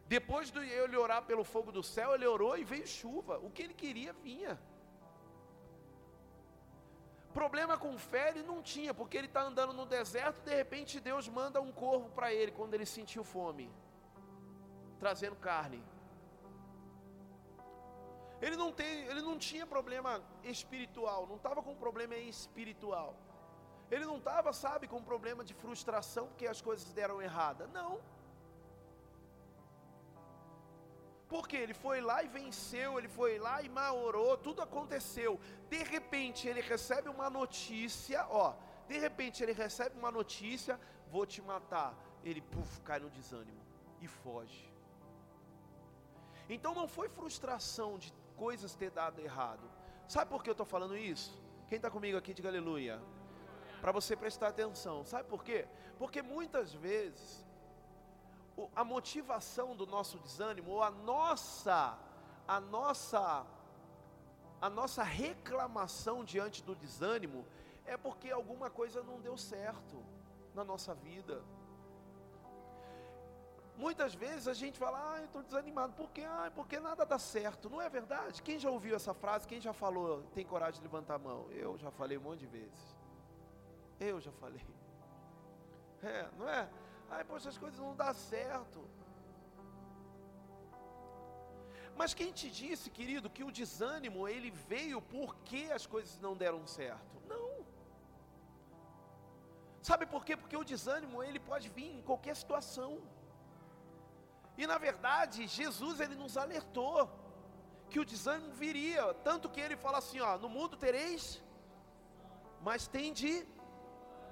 Depois de ele orar pelo fogo do céu, ele orou e veio chuva. O que ele queria vinha. Problema com fé ele não tinha, porque ele está andando no deserto, de repente Deus manda um corvo para ele quando ele sentiu fome, trazendo carne. Ele não, tem, ele não tinha problema espiritual, não estava com problema espiritual. Ele não estava, sabe, com problema de frustração porque as coisas deram errada. Não. Porque ele foi lá e venceu, ele foi lá e maorou, tudo aconteceu. De repente ele recebe uma notícia, ó. De repente ele recebe uma notícia, vou te matar. Ele puf, cai no desânimo e foge. Então não foi frustração de coisas ter dado errado. Sabe por que eu estou falando isso? Quem está comigo aqui, diga aleluia. Para você prestar atenção. Sabe por quê? Porque muitas vezes a motivação do nosso desânimo, ou a nossa, a nossa, a nossa reclamação diante do desânimo, é porque alguma coisa não deu certo na nossa vida. Muitas vezes a gente fala, ah, eu estou desanimado, por quê? Ah, porque nada dá certo. Não é verdade? Quem já ouviu essa frase? Quem já falou, tem coragem de levantar a mão? Eu já falei um monte de vezes. Eu já falei. É, não é? Ai, poxa, as coisas não dão certo. Mas quem te disse, querido, que o desânimo ele veio porque as coisas não deram certo? Não. Sabe por quê? Porque o desânimo ele pode vir em qualquer situação. E na verdade, Jesus ele nos alertou que o desânimo viria, tanto que ele fala assim, ó, no mundo tereis, mas tem de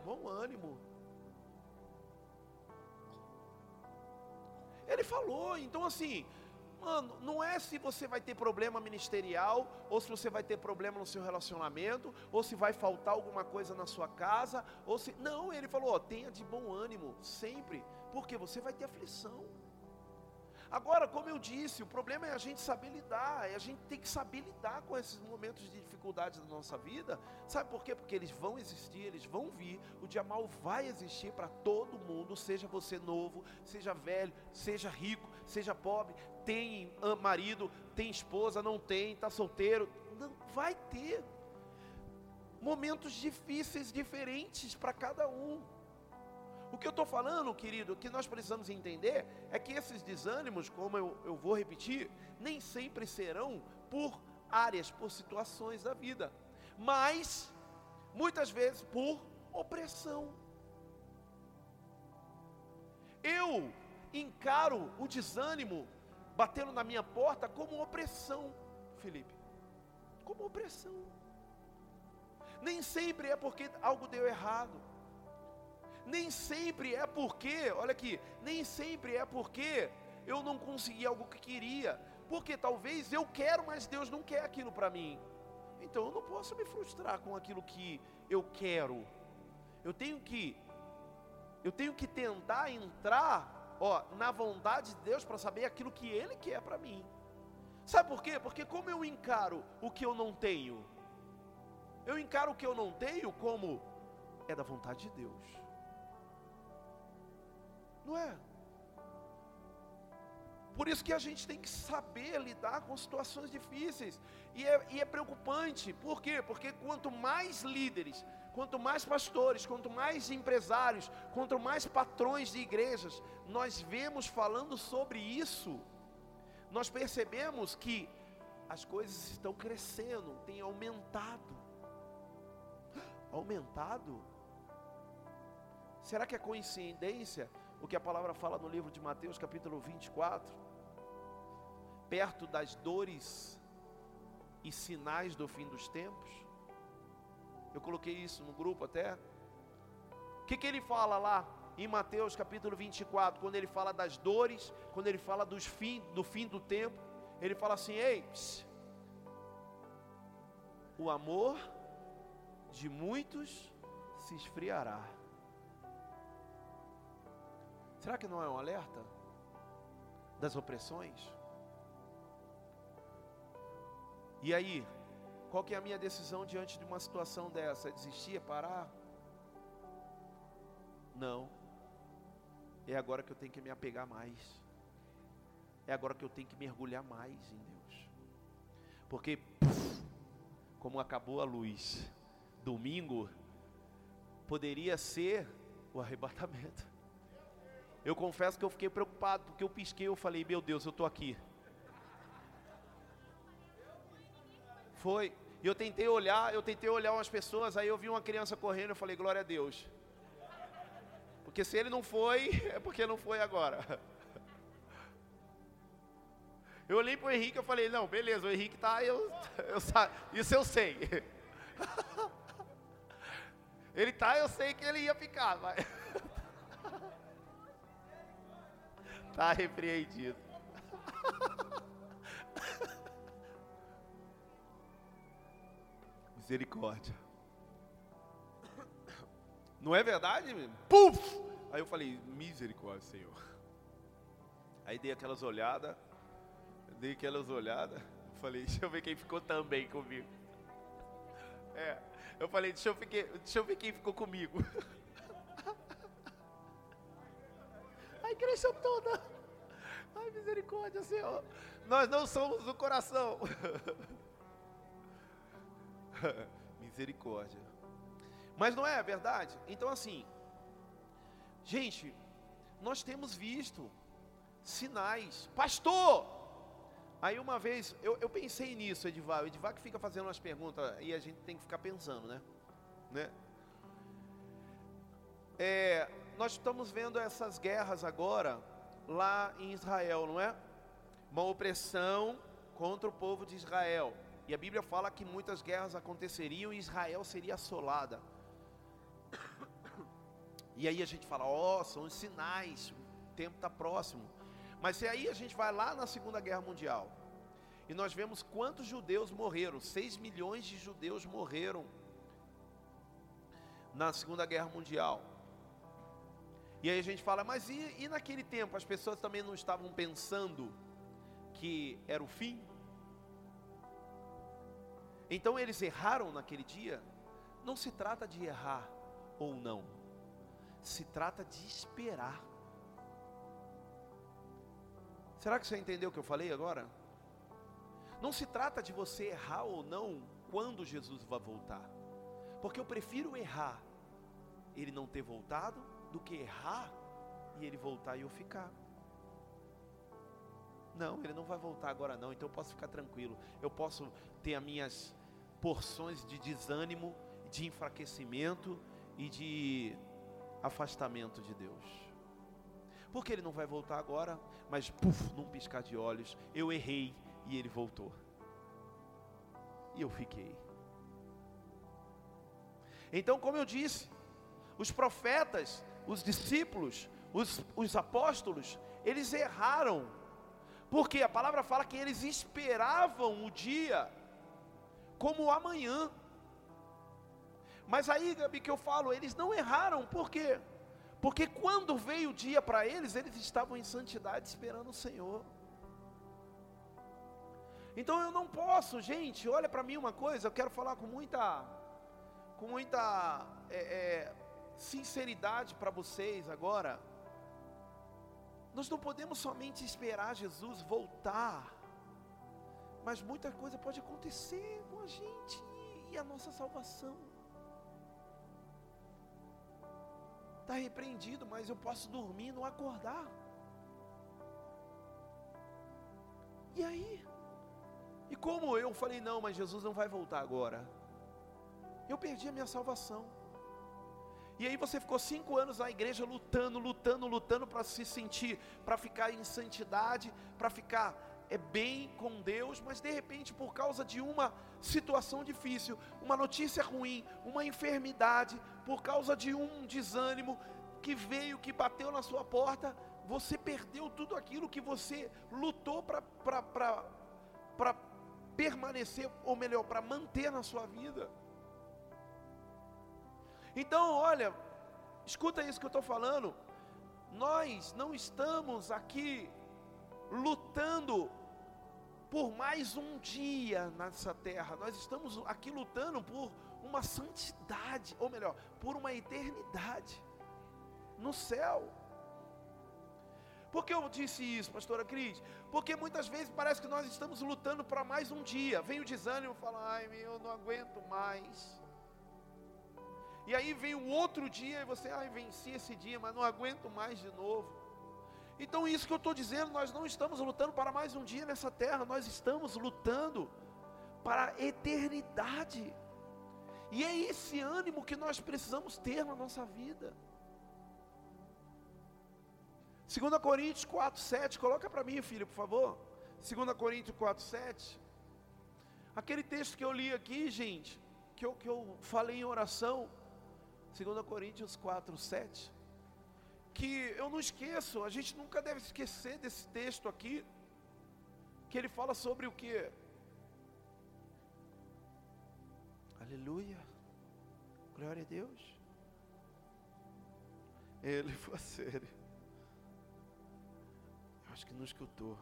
bom ânimo. Ele falou, então assim, mano, não é se você vai ter problema ministerial, ou se você vai ter problema no seu relacionamento, ou se vai faltar alguma coisa na sua casa, ou se. Não, ele falou, ó, tenha de bom ânimo, sempre, porque você vai ter aflição. Agora, como eu disse, o problema é a gente saber lidar, é a gente tem que saber lidar com esses momentos de dificuldade da nossa vida. Sabe por quê? Porque eles vão existir, eles vão vir. O dia mal vai existir para todo mundo, seja você novo, seja velho, seja rico, seja pobre, tem marido, tem esposa, não tem, está solteiro. Não, vai ter momentos difíceis, diferentes para cada um. O que eu estou falando, querido, que nós precisamos entender é que esses desânimos, como eu, eu vou repetir, nem sempre serão por áreas, por situações da vida, mas muitas vezes por opressão. Eu encaro o desânimo batendo na minha porta como opressão, Felipe, como opressão. Nem sempre é porque algo deu errado nem sempre é porque, olha aqui, nem sempre é porque eu não consegui algo que queria, porque talvez eu quero, mas Deus não quer aquilo para mim. Então eu não posso me frustrar com aquilo que eu quero. Eu tenho que eu tenho que tentar entrar, ó, na vontade de Deus para saber aquilo que ele quer para mim. Sabe por quê? Porque como eu encaro o que eu não tenho? Eu encaro o que eu não tenho como é da vontade de Deus. Não é? Por isso que a gente tem que saber lidar com situações difíceis. E é, e é, preocupante. Por quê? Porque quanto mais líderes, quanto mais pastores, quanto mais empresários, quanto mais patrões de igrejas nós vemos falando sobre isso, nós percebemos que as coisas estão crescendo, tem aumentado. Aumentado? Será que é coincidência? O que a palavra fala no livro de Mateus, capítulo 24, perto das dores e sinais do fim dos tempos. Eu coloquei isso no grupo até. O que, que ele fala lá em Mateus capítulo 24, quando ele fala das dores, quando ele fala dos fim, do fim do tempo, ele fala assim: Ei, pss, o amor de muitos se esfriará Será que não é um alerta das opressões? E aí, qual que é a minha decisão diante de uma situação dessa? É desistir? É parar? Não. É agora que eu tenho que me apegar mais. É agora que eu tenho que mergulhar mais em Deus. Porque, puf, como acabou a luz, domingo poderia ser o arrebatamento. Eu confesso que eu fiquei preocupado, porque eu pisquei, eu falei, meu Deus, eu estou aqui. Foi. E eu tentei olhar, eu tentei olhar umas pessoas, aí eu vi uma criança correndo, eu falei, glória a Deus. Porque se ele não foi, é porque não foi agora. Eu olhei para o Henrique e falei, não, beleza, o Henrique tá, eu, eu, isso eu sei. Ele tá, eu sei que ele ia ficar, mas... Tá repreendido. Misericórdia. Não é verdade? Puf! Aí eu falei, misericórdia, Senhor. Aí dei aquelas olhadas, dei aquelas olhadas, falei, deixa eu ver quem ficou também comigo. É, eu falei, deixa eu, fiquei, deixa eu ver quem ficou comigo. Igreja toda. Ai, misericórdia, Senhor. Nós não somos do coração. Misericórdia. Mas não é verdade? Então, assim, gente, nós temos visto sinais. Pastor! Aí uma vez, eu, eu pensei nisso, Edivar. O Edivar que fica fazendo umas perguntas e a gente tem que ficar pensando, né? né? É, nós estamos vendo essas guerras agora lá em Israel, não é? Uma opressão contra o povo de Israel. E a Bíblia fala que muitas guerras aconteceriam e Israel seria assolada. E aí a gente fala, ó, oh, são os sinais, o tempo está próximo. Mas se aí a gente vai lá na Segunda Guerra Mundial, e nós vemos quantos judeus morreram, 6 milhões de judeus morreram na Segunda Guerra Mundial. E aí a gente fala, mas e, e naquele tempo as pessoas também não estavam pensando que era o fim? Então eles erraram naquele dia. Não se trata de errar ou não, se trata de esperar. Será que você entendeu o que eu falei agora? Não se trata de você errar ou não quando Jesus vai voltar, porque eu prefiro errar, ele não ter voltado, do que errar e ele voltar e eu ficar. Não, ele não vai voltar agora não, então eu posso ficar tranquilo. Eu posso ter as minhas porções de desânimo, de enfraquecimento e de afastamento de Deus. Porque ele não vai voltar agora, mas puf, num piscar de olhos, eu errei e ele voltou. E eu fiquei. Então, como eu disse, os profetas, os discípulos, os, os apóstolos, eles erraram porque a palavra fala que eles esperavam o dia como amanhã. Mas aí, Gabi, que eu falo, eles não erraram, por quê? Porque quando veio o dia para eles, eles estavam em santidade esperando o Senhor. Então eu não posso, gente, olha para mim uma coisa, eu quero falar com muita, com muita é, é, sinceridade para vocês agora. Nós não podemos somente esperar Jesus voltar, mas muita coisa pode acontecer com a gente e a nossa salvação. Está repreendido, mas eu posso dormir e não acordar. E aí? E como eu falei, não, mas Jesus não vai voltar agora. Eu perdi a minha salvação. E aí você ficou cinco anos na igreja lutando, lutando, lutando para se sentir, para ficar em santidade, para ficar é bem com Deus, mas de repente por causa de uma situação difícil, uma notícia ruim, uma enfermidade, por causa de um desânimo que veio, que bateu na sua porta, você perdeu tudo aquilo que você lutou para permanecer, ou melhor, para manter na sua vida. Então, olha, escuta isso que eu estou falando. nós não estamos aqui lutando por mais um dia nessa terra, nós estamos aqui lutando por uma santidade, ou melhor, por uma eternidade no céu. Por que eu disse isso, pastora Cris? Porque muitas vezes parece que nós estamos lutando para mais um dia. Vem o desânimo e fala, ai meu, eu não aguento mais. E aí vem o outro dia e você, ai, venci esse dia, mas não aguento mais de novo. Então, isso que eu estou dizendo, nós não estamos lutando para mais um dia nessa terra, nós estamos lutando para a eternidade. E é esse ânimo que nós precisamos ter na nossa vida. 2 Coríntios 4, 7, coloca para mim, filho, por favor. 2 Coríntios 4, 7. Aquele texto que eu li aqui, gente, que eu, que eu falei em oração, 2 Coríntios 4, 7. Que eu não esqueço, a gente nunca deve esquecer desse texto aqui, que ele fala sobre o que? Aleluia, glória a Deus. Ele foi sério. Eu acho que não escutou.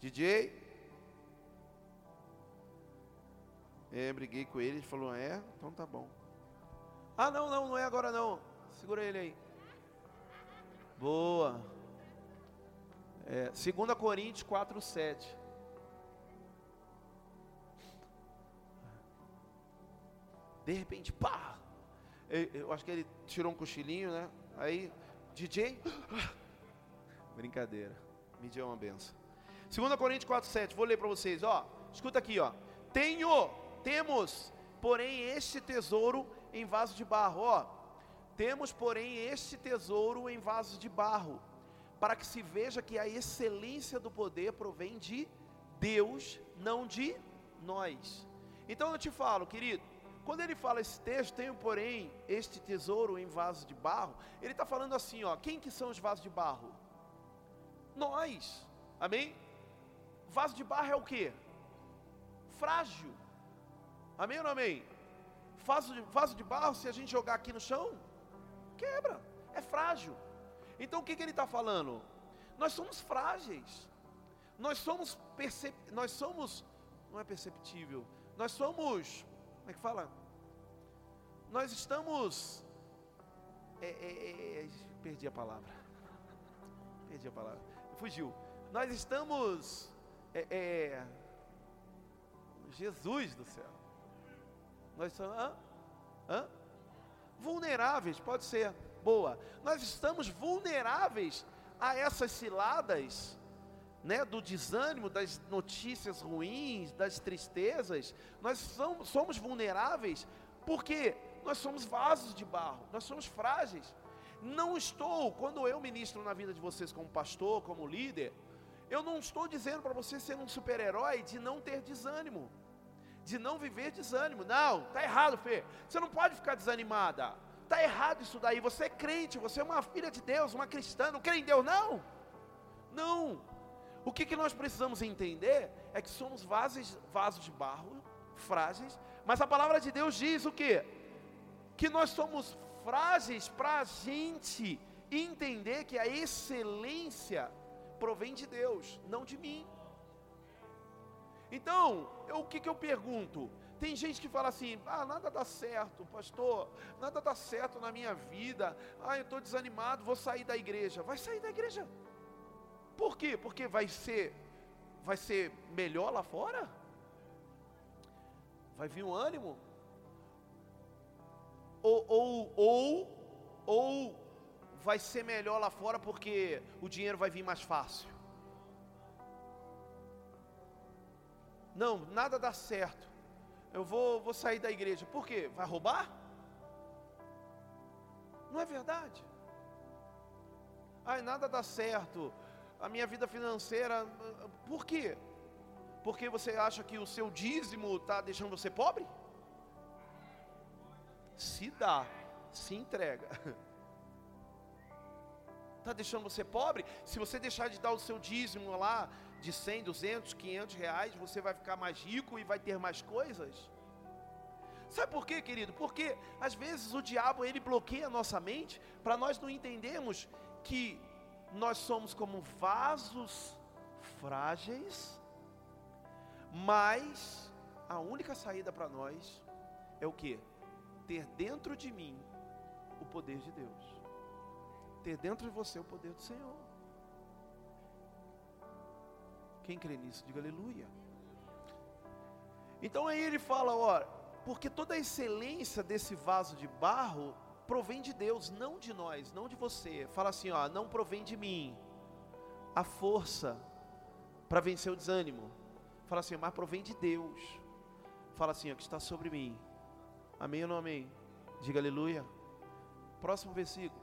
DJ? É, briguei com ele, ele falou, é, então tá bom. Ah, não, não, não é agora não. Segura ele aí. Boa. É, 2 Coríntios 4, 7. De repente, pá! Eu, acho que ele tirou um cochilinho, né? Aí, DJ. Brincadeira. Me deu uma benção. 2 Coríntios 4, 7. Vou ler para vocês, ó. Escuta aqui, ó. Tenho, temos, porém, este tesouro em vaso de barro. Ó, temos, porém, este tesouro em vasos de barro, para que se veja que a excelência do poder provém de Deus, não de nós. Então eu te falo, querido, quando ele fala esse texto, tenho, porém, este tesouro em vasos de barro, ele está falando assim, ó, quem que são os vasos de barro? Nós, amém? Vaso de barro é o que? Frágil, amém ou não amém? Vaso de, vaso de barro, se a gente jogar aqui no chão, quebra, é frágil. Então o que, que ele está falando? Nós somos frágeis, nós somos percep... nós somos, não é perceptível, nós somos, como é que fala? Nós estamos, é, é, é, perdi a palavra, perdi a palavra, fugiu. Nós estamos, é, é, Jesus do céu. Nós somos hã? Hã? vulneráveis, pode ser, boa. Nós estamos vulneráveis a essas ciladas, né, do desânimo, das notícias ruins, das tristezas. Nós somos, somos vulneráveis porque nós somos vasos de barro, nós somos frágeis. Não estou, quando eu ministro na vida de vocês como pastor, como líder, eu não estou dizendo para você ser um super-herói de não ter desânimo de não viver desânimo. Não, está errado, Fê. Você não pode ficar desanimada. Está errado isso daí. Você é crente, você é uma filha de Deus, uma cristã, não crê em Deus, não. Não. O que, que nós precisamos entender é que somos vasos, vasos de barro, frágeis, mas a palavra de Deus diz o que? Que nós somos frágeis para a gente entender que a excelência provém de Deus, não de mim. Então, eu, o que, que eu pergunto? Tem gente que fala assim: ah, nada dá certo, pastor, nada dá certo na minha vida, ah, eu estou desanimado, vou sair da igreja. Vai sair da igreja. Por quê? Porque vai ser, vai ser melhor lá fora? Vai vir um ânimo? Ou, ou, ou, ou vai ser melhor lá fora porque o dinheiro vai vir mais fácil? Não, nada dá certo. Eu vou, vou sair da igreja. Por quê? Vai roubar? Não é verdade. Ai, nada dá certo. A minha vida financeira. Por quê? Porque você acha que o seu dízimo está deixando você pobre? Se dá, se entrega. Está deixando você pobre? Se você deixar de dar o seu dízimo lá, de 100, 200, 500 reais, você vai ficar mais rico e vai ter mais coisas? Sabe por quê, querido? Porque às vezes o diabo ele bloqueia a nossa mente para nós não entendermos que nós somos como vasos frágeis, mas a única saída para nós é o que? Ter dentro de mim o poder de Deus. Ter dentro de você o poder do Senhor. Quem crê nisso, diga aleluia. Então aí ele fala, ó, porque toda a excelência desse vaso de barro provém de Deus, não de nós, não de você. Fala assim, ó, não provém de mim. A força para vencer o desânimo. Fala assim, mas provém de Deus. Fala assim, ó, que está sobre mim. Amém ou não amém? Diga aleluia. Próximo versículo.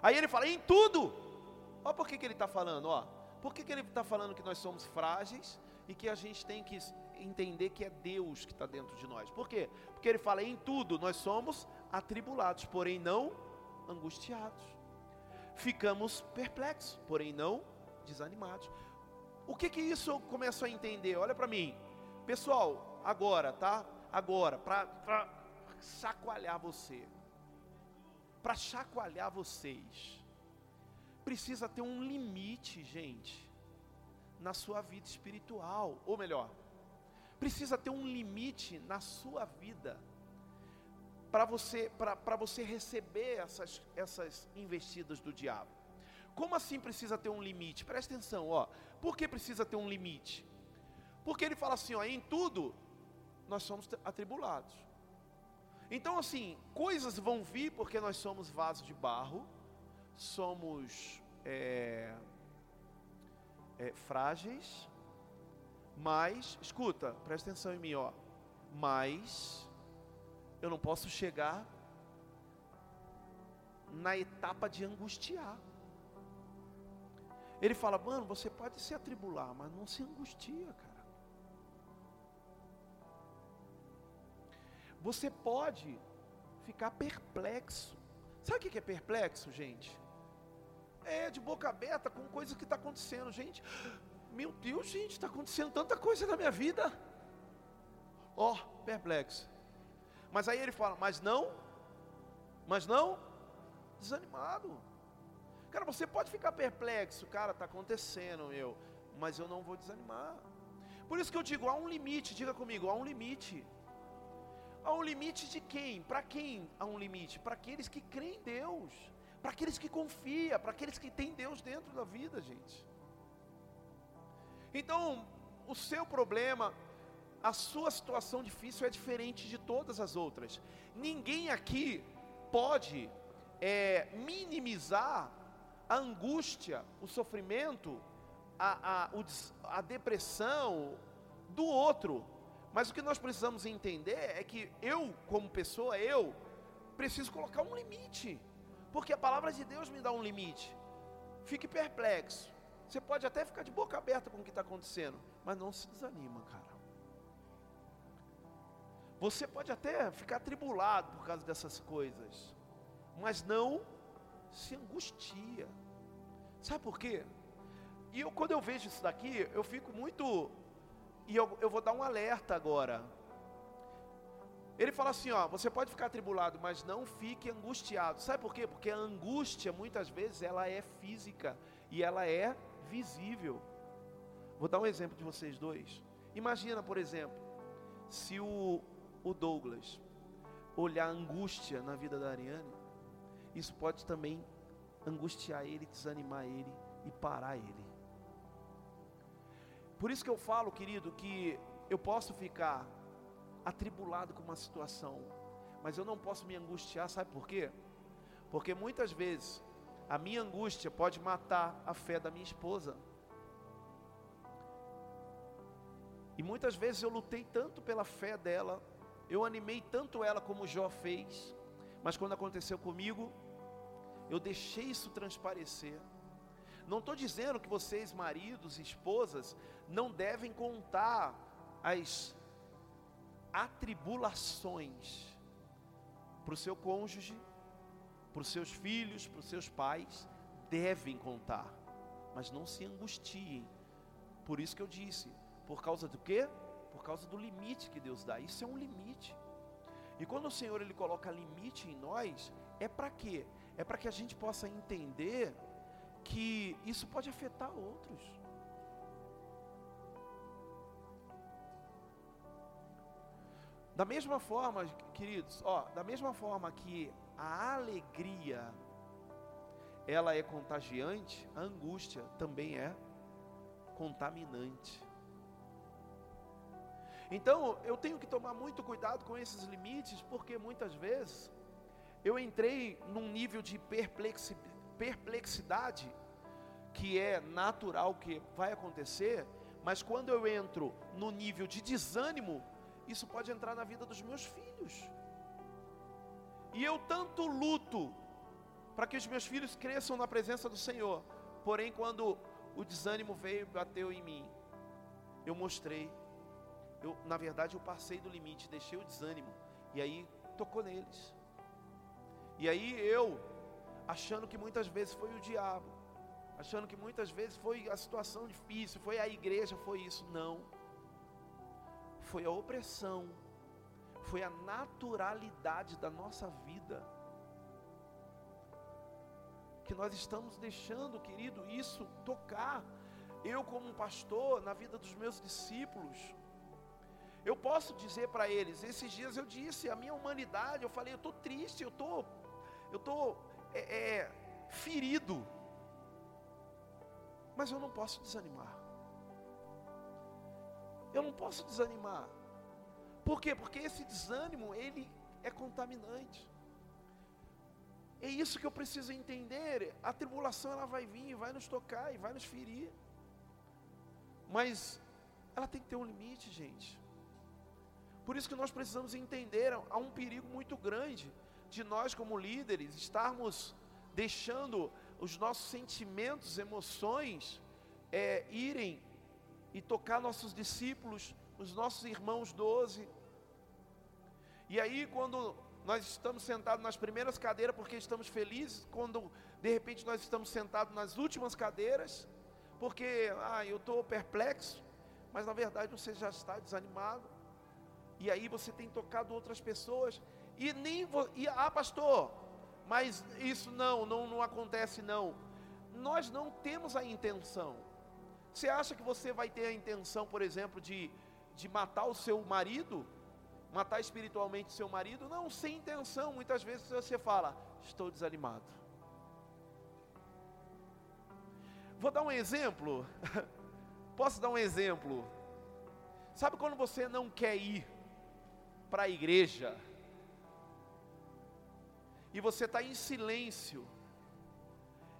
Aí ele fala, em tudo. Olha por que, que ele está falando, ó. Por que, que ele está falando que nós somos frágeis e que a gente tem que entender que é Deus que está dentro de nós. Por quê? Porque ele fala: em tudo nós somos atribulados, porém não angustiados. Ficamos perplexos, porém não desanimados. O que que isso eu começo a entender? Olha para mim, pessoal, agora, tá? Agora, para chacoalhar você, para chacoalhar vocês, precisa ter um limite, gente, na sua vida espiritual, ou melhor, precisa ter um limite na sua vida para você, para você receber essas, essas investidas do diabo. Como assim precisa ter um limite? Presta atenção, ó. Por que precisa ter um limite? Porque ele fala assim, ó, em tudo nós somos atribulados. Então, assim, coisas vão vir porque nós somos vasos de barro, somos é, é, frágeis, mas, escuta, presta atenção em mim, ó. Mas eu não posso chegar na etapa de angustiar. Ele fala, mano, você pode se atribular, mas não se angustia, cara. Você pode ficar perplexo. Sabe o que é perplexo, gente? É de boca aberta com coisas que está acontecendo, gente. Meu Deus, gente, está acontecendo tanta coisa na minha vida. Ó, oh, perplexo. Mas aí ele fala, mas não, mas não, desanimado. Cara, você pode ficar perplexo, cara, está acontecendo, meu, mas eu não vou desanimar. Por isso que eu digo, há um limite, diga comigo, há um limite. Há um limite de quem? Para quem há um limite? Para aqueles que creem em Deus, para aqueles que confiam, para aqueles que têm Deus dentro da vida, gente. Então, o seu problema, a sua situação difícil é diferente de todas as outras. Ninguém aqui pode é, minimizar a angústia, o sofrimento, a, a, o, a depressão do outro. Mas o que nós precisamos entender é que eu, como pessoa, eu preciso colocar um limite. Porque a palavra de Deus me dá um limite. Fique perplexo. Você pode até ficar de boca aberta com o que está acontecendo, mas não se desanima, cara. Você pode até ficar atribulado por causa dessas coisas, mas não se angustia. Sabe por quê? E eu, quando eu vejo isso daqui, eu fico muito. E eu, eu vou dar um alerta agora. Ele fala assim: ó, você pode ficar atribulado, mas não fique angustiado. Sabe por quê? Porque a angústia, muitas vezes, ela é física e ela é visível. Vou dar um exemplo de vocês dois. Imagina, por exemplo, se o, o Douglas olhar angústia na vida da Ariane, isso pode também angustiar ele, desanimar ele e parar ele. Por isso que eu falo, querido, que eu posso ficar atribulado com uma situação, mas eu não posso me angustiar, sabe por quê? Porque muitas vezes a minha angústia pode matar a fé da minha esposa. E muitas vezes eu lutei tanto pela fé dela, eu animei tanto ela como Jó fez, mas quando aconteceu comigo, eu deixei isso transparecer. Não estou dizendo que vocês, maridos e esposas, não devem contar as atribulações para o seu cônjuge, para os seus filhos, para os seus pais, devem contar, mas não se angustiem. Por isso que eu disse, por causa do quê? Por causa do limite que Deus dá. Isso é um limite. E quando o Senhor ele coloca limite em nós, é para quê? É para que a gente possa entender que isso pode afetar outros. Da mesma forma, queridos, ó, da mesma forma que a alegria ela é contagiante, a angústia também é contaminante. Então, eu tenho que tomar muito cuidado com esses limites, porque muitas vezes eu entrei num nível de perplexidade que é natural que vai acontecer, mas quando eu entro no nível de desânimo, isso pode entrar na vida dos meus filhos. E eu tanto luto para que os meus filhos cresçam na presença do Senhor, porém, quando o desânimo veio e bateu em mim, eu mostrei, eu, na verdade, eu passei do limite, deixei o desânimo, e aí tocou neles. E aí eu, achando que muitas vezes foi o diabo, achando que muitas vezes foi a situação difícil, foi a igreja, foi isso, não foi a opressão, foi a naturalidade da nossa vida. Que nós estamos deixando, querido, isso tocar. Eu, como pastor, na vida dos meus discípulos, eu posso dizer para eles, esses dias eu disse, a minha humanidade, eu falei, eu estou triste, eu estou, eu estou é, é, ferido, mas eu não posso desanimar. Eu não posso desanimar. Por quê? Porque esse desânimo, ele é contaminante. É isso que eu preciso entender. A tribulação ela vai vir, vai nos tocar e vai nos ferir. Mas ela tem que ter um limite, gente. Por isso que nós precisamos entender, há um perigo muito grande de nós como líderes estarmos deixando os nossos sentimentos, emoções é, irem e tocar nossos discípulos, os nossos irmãos doze. E aí, quando nós estamos sentados nas primeiras cadeiras porque estamos felizes, quando de repente nós estamos sentados nas últimas cadeiras, porque ah, eu estou perplexo, mas na verdade você já está desanimado. E aí você tem tocado outras pessoas e nem e ah pastor, mas isso não, não não acontece não. Nós não temos a intenção. Você acha que você vai ter a intenção, por exemplo, de, de matar o seu marido? Matar espiritualmente seu marido? Não, sem intenção. Muitas vezes você fala, estou desanimado. Vou dar um exemplo. Posso dar um exemplo? Sabe quando você não quer ir para a igreja? E você está em silêncio.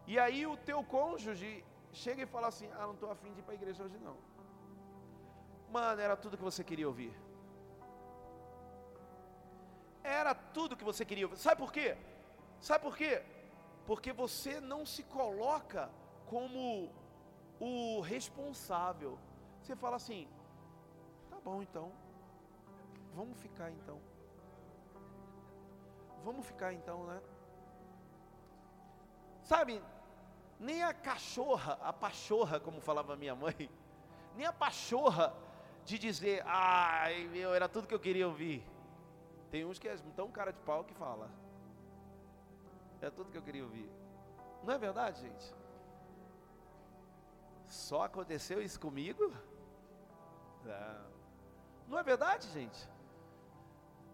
E aí o teu cônjuge chega e fala assim: Ah, não estou afim de ir para a igreja hoje não. Mano, era tudo que você queria ouvir. Era tudo que você queria ouvir. Sabe por quê? Sabe por quê? Porque você não se coloca como o responsável. Você fala assim: Tá bom então. Vamos ficar então. Vamos ficar então, né? Sabe, nem a cachorra, a pachorra, como falava minha mãe, nem a pachorra de dizer, ai meu, era tudo que eu queria ouvir. Tem uns que é tão cara de pau que fala. É tudo que eu queria ouvir. Não é verdade, gente? Só aconteceu isso comigo? Não. Não é verdade, gente?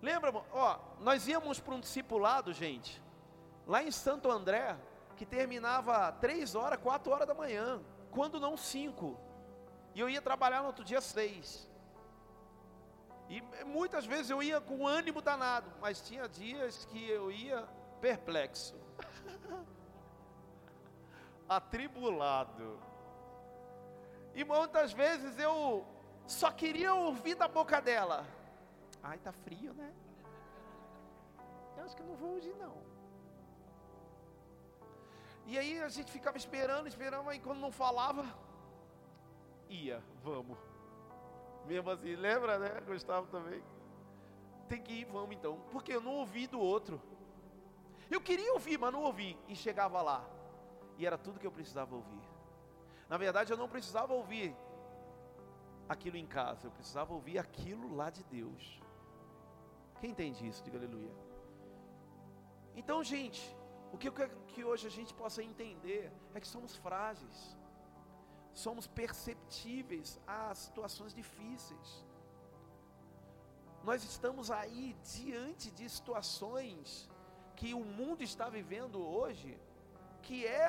Lembra, ó, nós íamos para um discipulado, gente, lá em Santo André, que terminava três horas, quatro horas da manhã, quando não cinco. E eu ia trabalhar no outro dia seis. E muitas vezes eu ia com ânimo danado, mas tinha dias que eu ia perplexo, atribulado. E muitas vezes eu só queria ouvir da boca dela. Ai, tá frio, né? Eu acho que não vou hoje não. E aí a gente ficava esperando, esperando, e quando não falava, ia, vamos. Mesmo assim, lembra, né? Gustavo também. Tem que ir, vamos então. Porque eu não ouvi do outro. Eu queria ouvir, mas não ouvi. E chegava lá. E era tudo que eu precisava ouvir. Na verdade, eu não precisava ouvir aquilo em casa, eu precisava ouvir aquilo lá de Deus. Quem entende isso? Diga aleluia. Então, gente, o que eu quero que hoje a gente possa entender é que somos frágeis, somos perceptíveis a situações difíceis. Nós estamos aí diante de situações que o mundo está vivendo hoje, que é,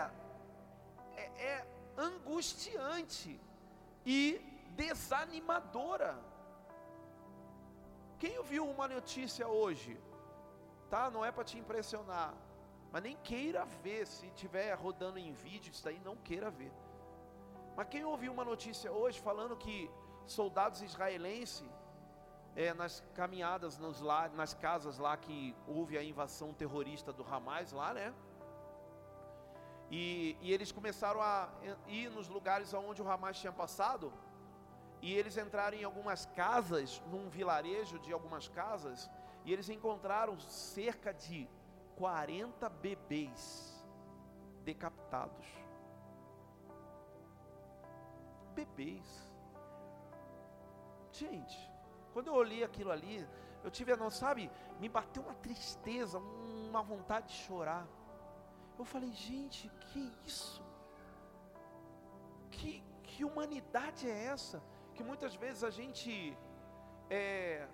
é, é angustiante e desanimadora. Quem ouviu uma notícia hoje, tá? Não é para te impressionar, mas nem queira ver, se tiver rodando em vídeo, isso daí não queira ver. Mas quem ouviu uma notícia hoje falando que soldados israelenses, é, nas caminhadas nos lá, nas casas lá que houve a invasão terrorista do Hamas lá, né? E, e eles começaram a ir nos lugares onde o Hamas tinha passado, e eles entraram em algumas casas, num vilarejo de algumas casas, e eles encontraram cerca de 40 bebês decapitados. Bebês. Gente, quando eu olhei aquilo ali, eu tive a não, sabe, me bateu uma tristeza, uma vontade de chorar. Eu falei, gente, que isso? Que, que humanidade é essa? Que muitas vezes a gente é,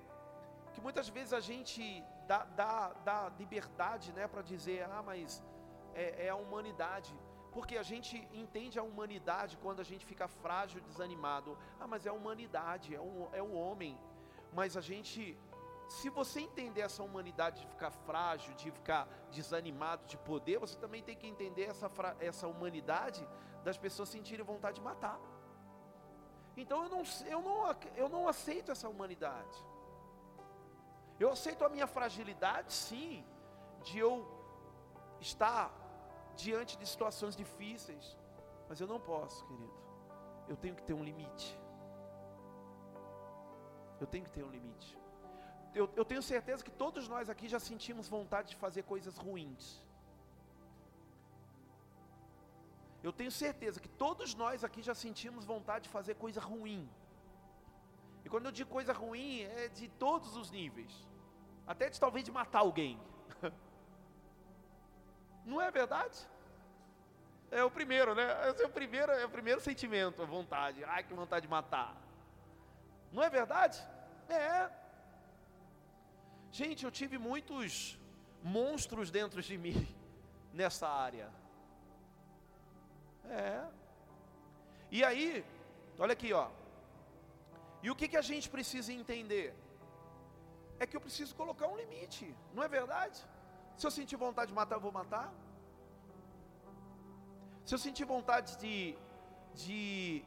que muitas vezes a gente dá, dá liberdade né, para dizer, ah, mas é, é, a humanidade. Porque a gente entende a humanidade quando a gente fica frágil, desanimado. Ah, mas é a humanidade, é o, é o homem. Mas a gente, se você entender essa humanidade de ficar frágil, de ficar desanimado de poder, você também tem que entender essa, essa humanidade das pessoas sentirem vontade de matar. Então eu não, eu, não, eu não aceito essa humanidade. Eu aceito a minha fragilidade, sim, de eu estar diante de situações difíceis, mas eu não posso, querido. Eu tenho que ter um limite. Eu tenho que ter um limite. Eu, eu tenho certeza que todos nós aqui já sentimos vontade de fazer coisas ruins. Eu tenho certeza que todos nós aqui já sentimos vontade de fazer coisa ruim. E quando eu digo coisa ruim, é de todos os níveis até de talvez de matar alguém. Não é verdade? É o primeiro, né? É o primeiro, é o primeiro sentimento, a vontade. Ai, que vontade de matar. Não é verdade? É. Gente, eu tive muitos monstros dentro de mim nessa área. É. E aí, olha aqui, ó. E o que, que a gente precisa entender? É que eu preciso colocar um limite, não é verdade? Se eu sentir vontade de matar, eu vou matar. Se eu sentir vontade de, de,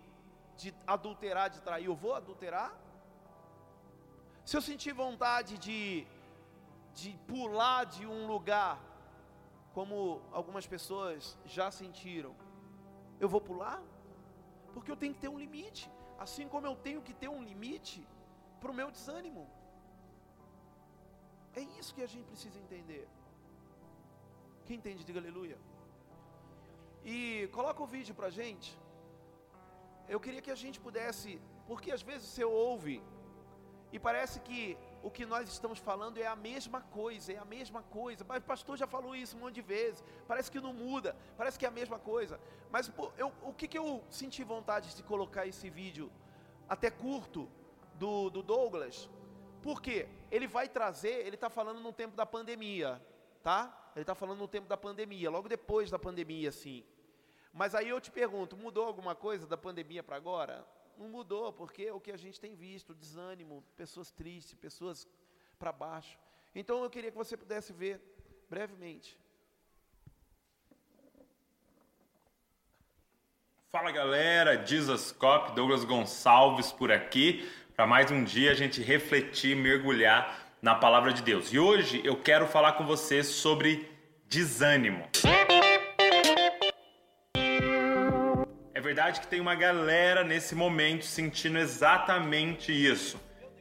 de adulterar, de trair, eu vou adulterar. Se eu sentir vontade de, de pular de um lugar, como algumas pessoas já sentiram, eu vou pular? Porque eu tenho que ter um limite, assim como eu tenho que ter um limite para o meu desânimo. É isso que a gente precisa entender. Quem entende, diga aleluia. E coloca o vídeo pra gente. Eu queria que a gente pudesse, porque às vezes você ouve e parece que o que nós estamos falando é a mesma coisa, é a mesma coisa. Mas o pastor já falou isso um monte de vezes. Parece que não muda, parece que é a mesma coisa. Mas eu, o que, que eu senti vontade de colocar esse vídeo, até curto, do, do Douglas, por quê? Ele vai trazer, ele está falando no tempo da pandemia, tá? Ele está falando no tempo da pandemia, logo depois da pandemia, sim. Mas aí eu te pergunto, mudou alguma coisa da pandemia para agora? Não mudou, porque é o que a gente tem visto, desânimo, pessoas tristes, pessoas para baixo. Então eu queria que você pudesse ver brevemente. Fala galera, Jesus Cop, Douglas Gonçalves por aqui para mais um dia a gente refletir, mergulhar na palavra de Deus. E hoje eu quero falar com você sobre desânimo. É verdade que tem uma galera nesse momento sentindo exatamente isso: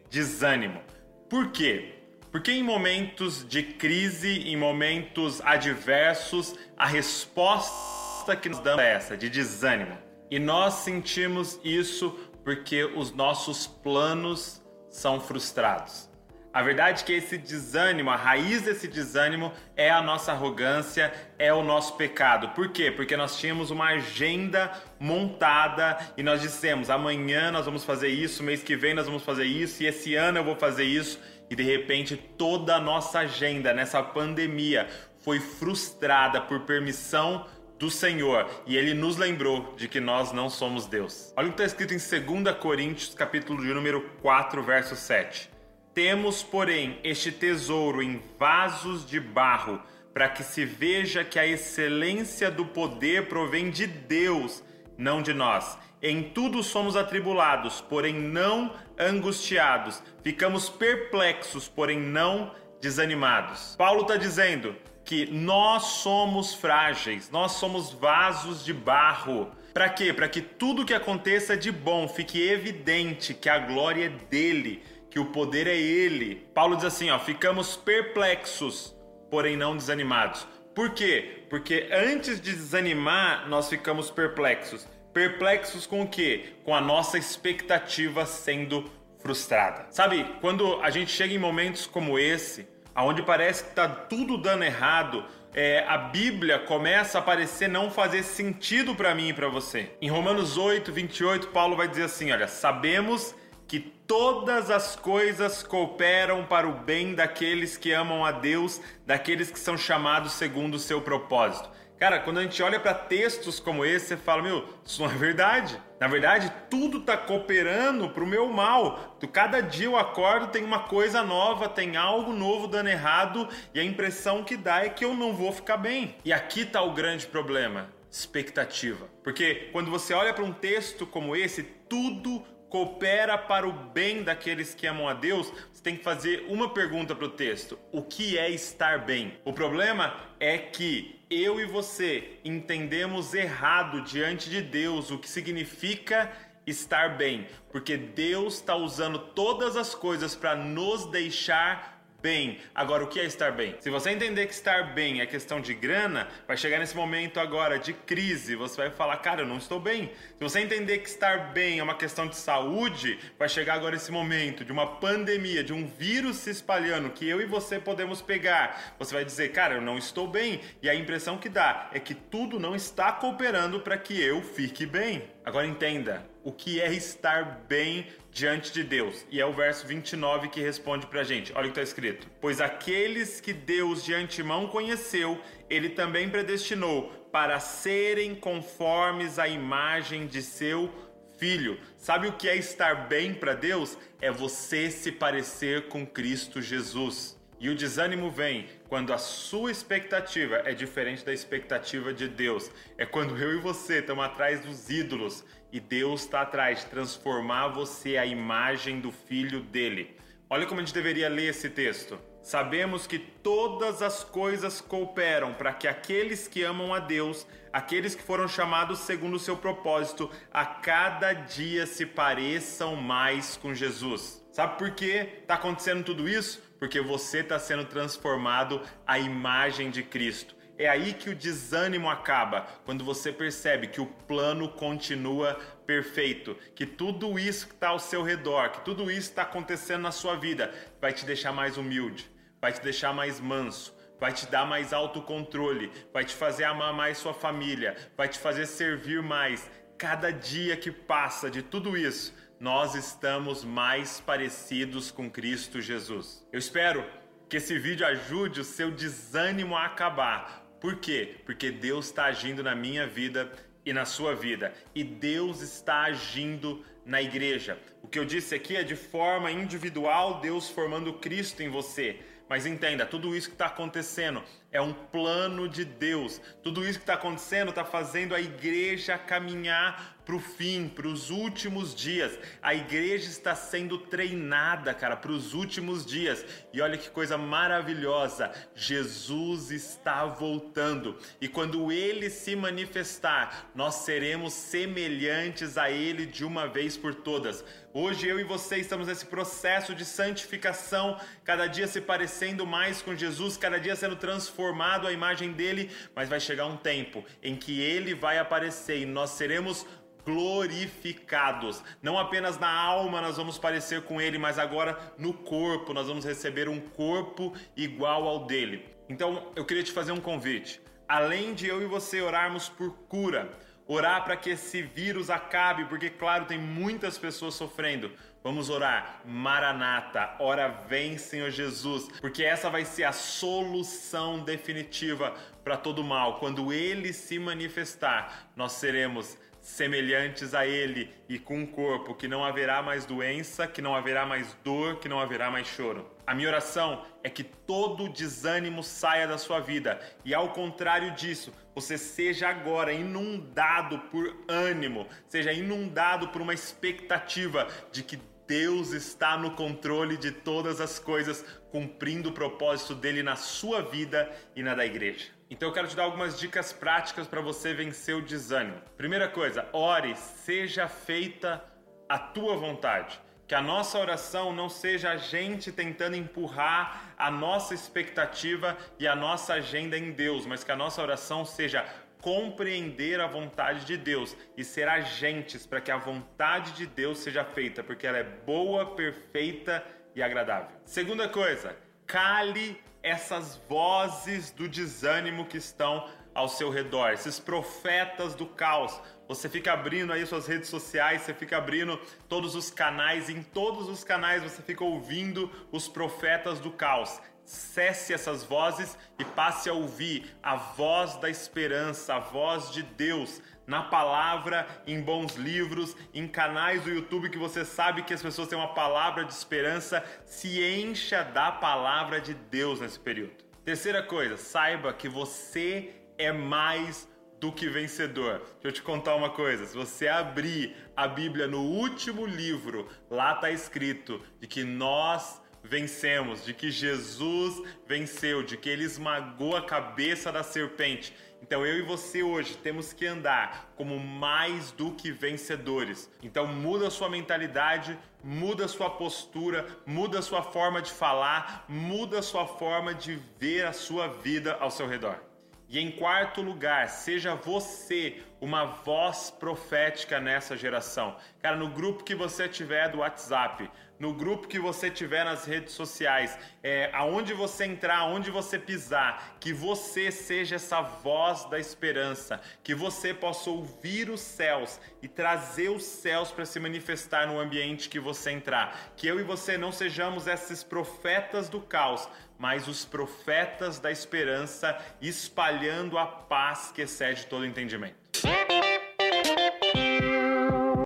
desânimo. Por quê? Porque em momentos de crise, em momentos adversos, a resposta que nos damos é essa, de desânimo. E nós sentimos isso porque os nossos planos são frustrados. A verdade é que esse desânimo, a raiz desse desânimo é a nossa arrogância, é o nosso pecado. Por quê? Porque nós tínhamos uma agenda montada e nós dissemos: amanhã nós vamos fazer isso, mês que vem nós vamos fazer isso e esse ano eu vou fazer isso. E de repente toda a nossa agenda nessa pandemia foi frustrada por permissão do Senhor e ele nos lembrou de que nós não somos Deus. Olha o que está escrito em 2 Coríntios, capítulo de número 4, verso 7. Temos, porém, este tesouro em vasos de barro, para que se veja que a excelência do poder provém de Deus, não de nós. Em tudo somos atribulados, porém não angustiados. Ficamos perplexos, porém não desanimados. Paulo está dizendo que nós somos frágeis, nós somos vasos de barro. Para quê? Para que tudo que aconteça de bom fique evidente que a glória é dele que o poder é ele. Paulo diz assim, ó, ficamos perplexos, porém não desanimados. Por quê? Porque antes de desanimar, nós ficamos perplexos. Perplexos com o quê? Com a nossa expectativa sendo frustrada. Sabe, quando a gente chega em momentos como esse, aonde parece que está tudo dando errado, é, a Bíblia começa a parecer não fazer sentido para mim e para você. Em Romanos 8, 28, Paulo vai dizer assim: Olha, sabemos que todas as coisas cooperam para o bem daqueles que amam a Deus, daqueles que são chamados segundo o seu propósito. Cara, quando a gente olha para textos como esse, você fala, meu, isso não é verdade. Na verdade, tudo está cooperando para o meu mal. Cada dia eu acordo, tem uma coisa nova, tem algo novo dando errado e a impressão que dá é que eu não vou ficar bem. E aqui está o grande problema expectativa. Porque quando você olha para um texto como esse, tudo coopera para o bem daqueles que amam a Deus, você tem que fazer uma pergunta para o texto: o que é estar bem? O problema é que eu e você entendemos errado diante de Deus o que significa estar bem, porque Deus está usando todas as coisas para nos deixar bem. Agora, o que é estar bem? Se você entender que estar bem é questão de grana, vai chegar nesse momento agora de crise, você vai falar, cara, eu não estou bem. Se você entender que estar bem é uma questão de saúde, vai chegar agora esse momento de uma pandemia, de um vírus se espalhando que eu e você podemos pegar. Você vai dizer, cara, eu não estou bem. E a impressão que dá é que tudo não está cooperando para que eu fique bem. Agora entenda, o que é estar bem diante de Deus? E é o verso 29 que responde pra gente. Olha o que está escrito: Pois aqueles que Deus de antemão conheceu, ele também predestinou para serem conformes à imagem de seu filho. Sabe o que é estar bem para Deus? É você se parecer com Cristo Jesus. E o desânimo vem quando a sua expectativa é diferente da expectativa de Deus. É quando eu e você estamos atrás dos ídolos e Deus está atrás de transformar você à imagem do filho dele. Olha como a gente deveria ler esse texto. Sabemos que todas as coisas cooperam para que aqueles que amam a Deus, aqueles que foram chamados segundo o seu propósito, a cada dia se pareçam mais com Jesus. Sabe por que está acontecendo tudo isso? porque você está sendo transformado à imagem de Cristo. É aí que o desânimo acaba, quando você percebe que o plano continua perfeito, que tudo isso que está ao seu redor, que tudo isso está acontecendo na sua vida, vai te deixar mais humilde, vai te deixar mais manso, vai te dar mais autocontrole, vai te fazer amar mais sua família, vai te fazer servir mais. Cada dia que passa de tudo isso, nós estamos mais parecidos com Cristo Jesus. Eu espero que esse vídeo ajude o seu desânimo a acabar. Por quê? Porque Deus está agindo na minha vida e na sua vida. E Deus está agindo na igreja. O que eu disse aqui é de forma individual, Deus formando Cristo em você. Mas entenda, tudo isso que está acontecendo é um plano de Deus. Tudo isso que está acontecendo está fazendo a igreja caminhar para o fim, para os últimos dias. A igreja está sendo treinada, cara, para os últimos dias. E olha que coisa maravilhosa! Jesus está voltando. E quando ele se manifestar, nós seremos semelhantes a ele de uma vez por todas. Hoje eu e você estamos nesse processo de santificação, cada dia se parecendo mais com Jesus, cada dia sendo transformado à imagem dele, mas vai chegar um tempo em que ele vai aparecer e nós seremos glorificados. Não apenas na alma nós vamos parecer com Ele, mas agora no corpo nós vamos receber um corpo igual ao dele. Então eu queria te fazer um convite. Além de eu e você orarmos por cura, orar para que esse vírus acabe, porque, claro, tem muitas pessoas sofrendo. Vamos orar, Maranata, ora vem, Senhor Jesus, porque essa vai ser a solução definitiva para todo mal. Quando ele se manifestar, nós seremos semelhantes a Ele e com um corpo que não haverá mais doença, que não haverá mais dor, que não haverá mais choro. A minha oração é que todo desânimo saia da sua vida e, ao contrário disso, você seja agora inundado por ânimo, seja inundado por uma expectativa de que Deus está no controle de todas as coisas, cumprindo o propósito dele na sua vida e na da igreja. Então eu quero te dar algumas dicas práticas para você vencer o desânimo. Primeira coisa, ore, seja feita a tua vontade. Que a nossa oração não seja a gente tentando empurrar a nossa expectativa e a nossa agenda em Deus, mas que a nossa oração seja compreender a vontade de Deus e ser agentes para que a vontade de Deus seja feita, porque ela é boa, perfeita e agradável. Segunda coisa, cale essas vozes do desânimo que estão ao seu redor, esses profetas do caos. Você fica abrindo aí suas redes sociais, você fica abrindo todos os canais, em todos os canais você fica ouvindo os profetas do caos. Cesse essas vozes e passe a ouvir a voz da esperança, a voz de Deus na palavra, em bons livros, em canais do YouTube que você sabe que as pessoas têm uma palavra de esperança. Se encha da palavra de Deus nesse período. Terceira coisa, saiba que você é mais do que vencedor. Deixa eu te contar uma coisa: se você abrir a Bíblia no último livro, lá está escrito de que nós vencemos, de que Jesus venceu, de que ele esmagou a cabeça da serpente. Então eu e você hoje temos que andar como mais do que vencedores. Então muda a sua mentalidade, muda a sua postura, muda a sua forma de falar, muda a sua forma de ver a sua vida ao seu redor. E em quarto lugar, seja você uma voz profética nessa geração. Cara, no grupo que você tiver do WhatsApp, no grupo que você tiver nas redes sociais, é, aonde você entrar, aonde você pisar, que você seja essa voz da esperança, que você possa ouvir os céus e trazer os céus para se manifestar no ambiente que você entrar. Que eu e você não sejamos esses profetas do caos, mas os profetas da esperança espalhando a paz que excede todo entendimento.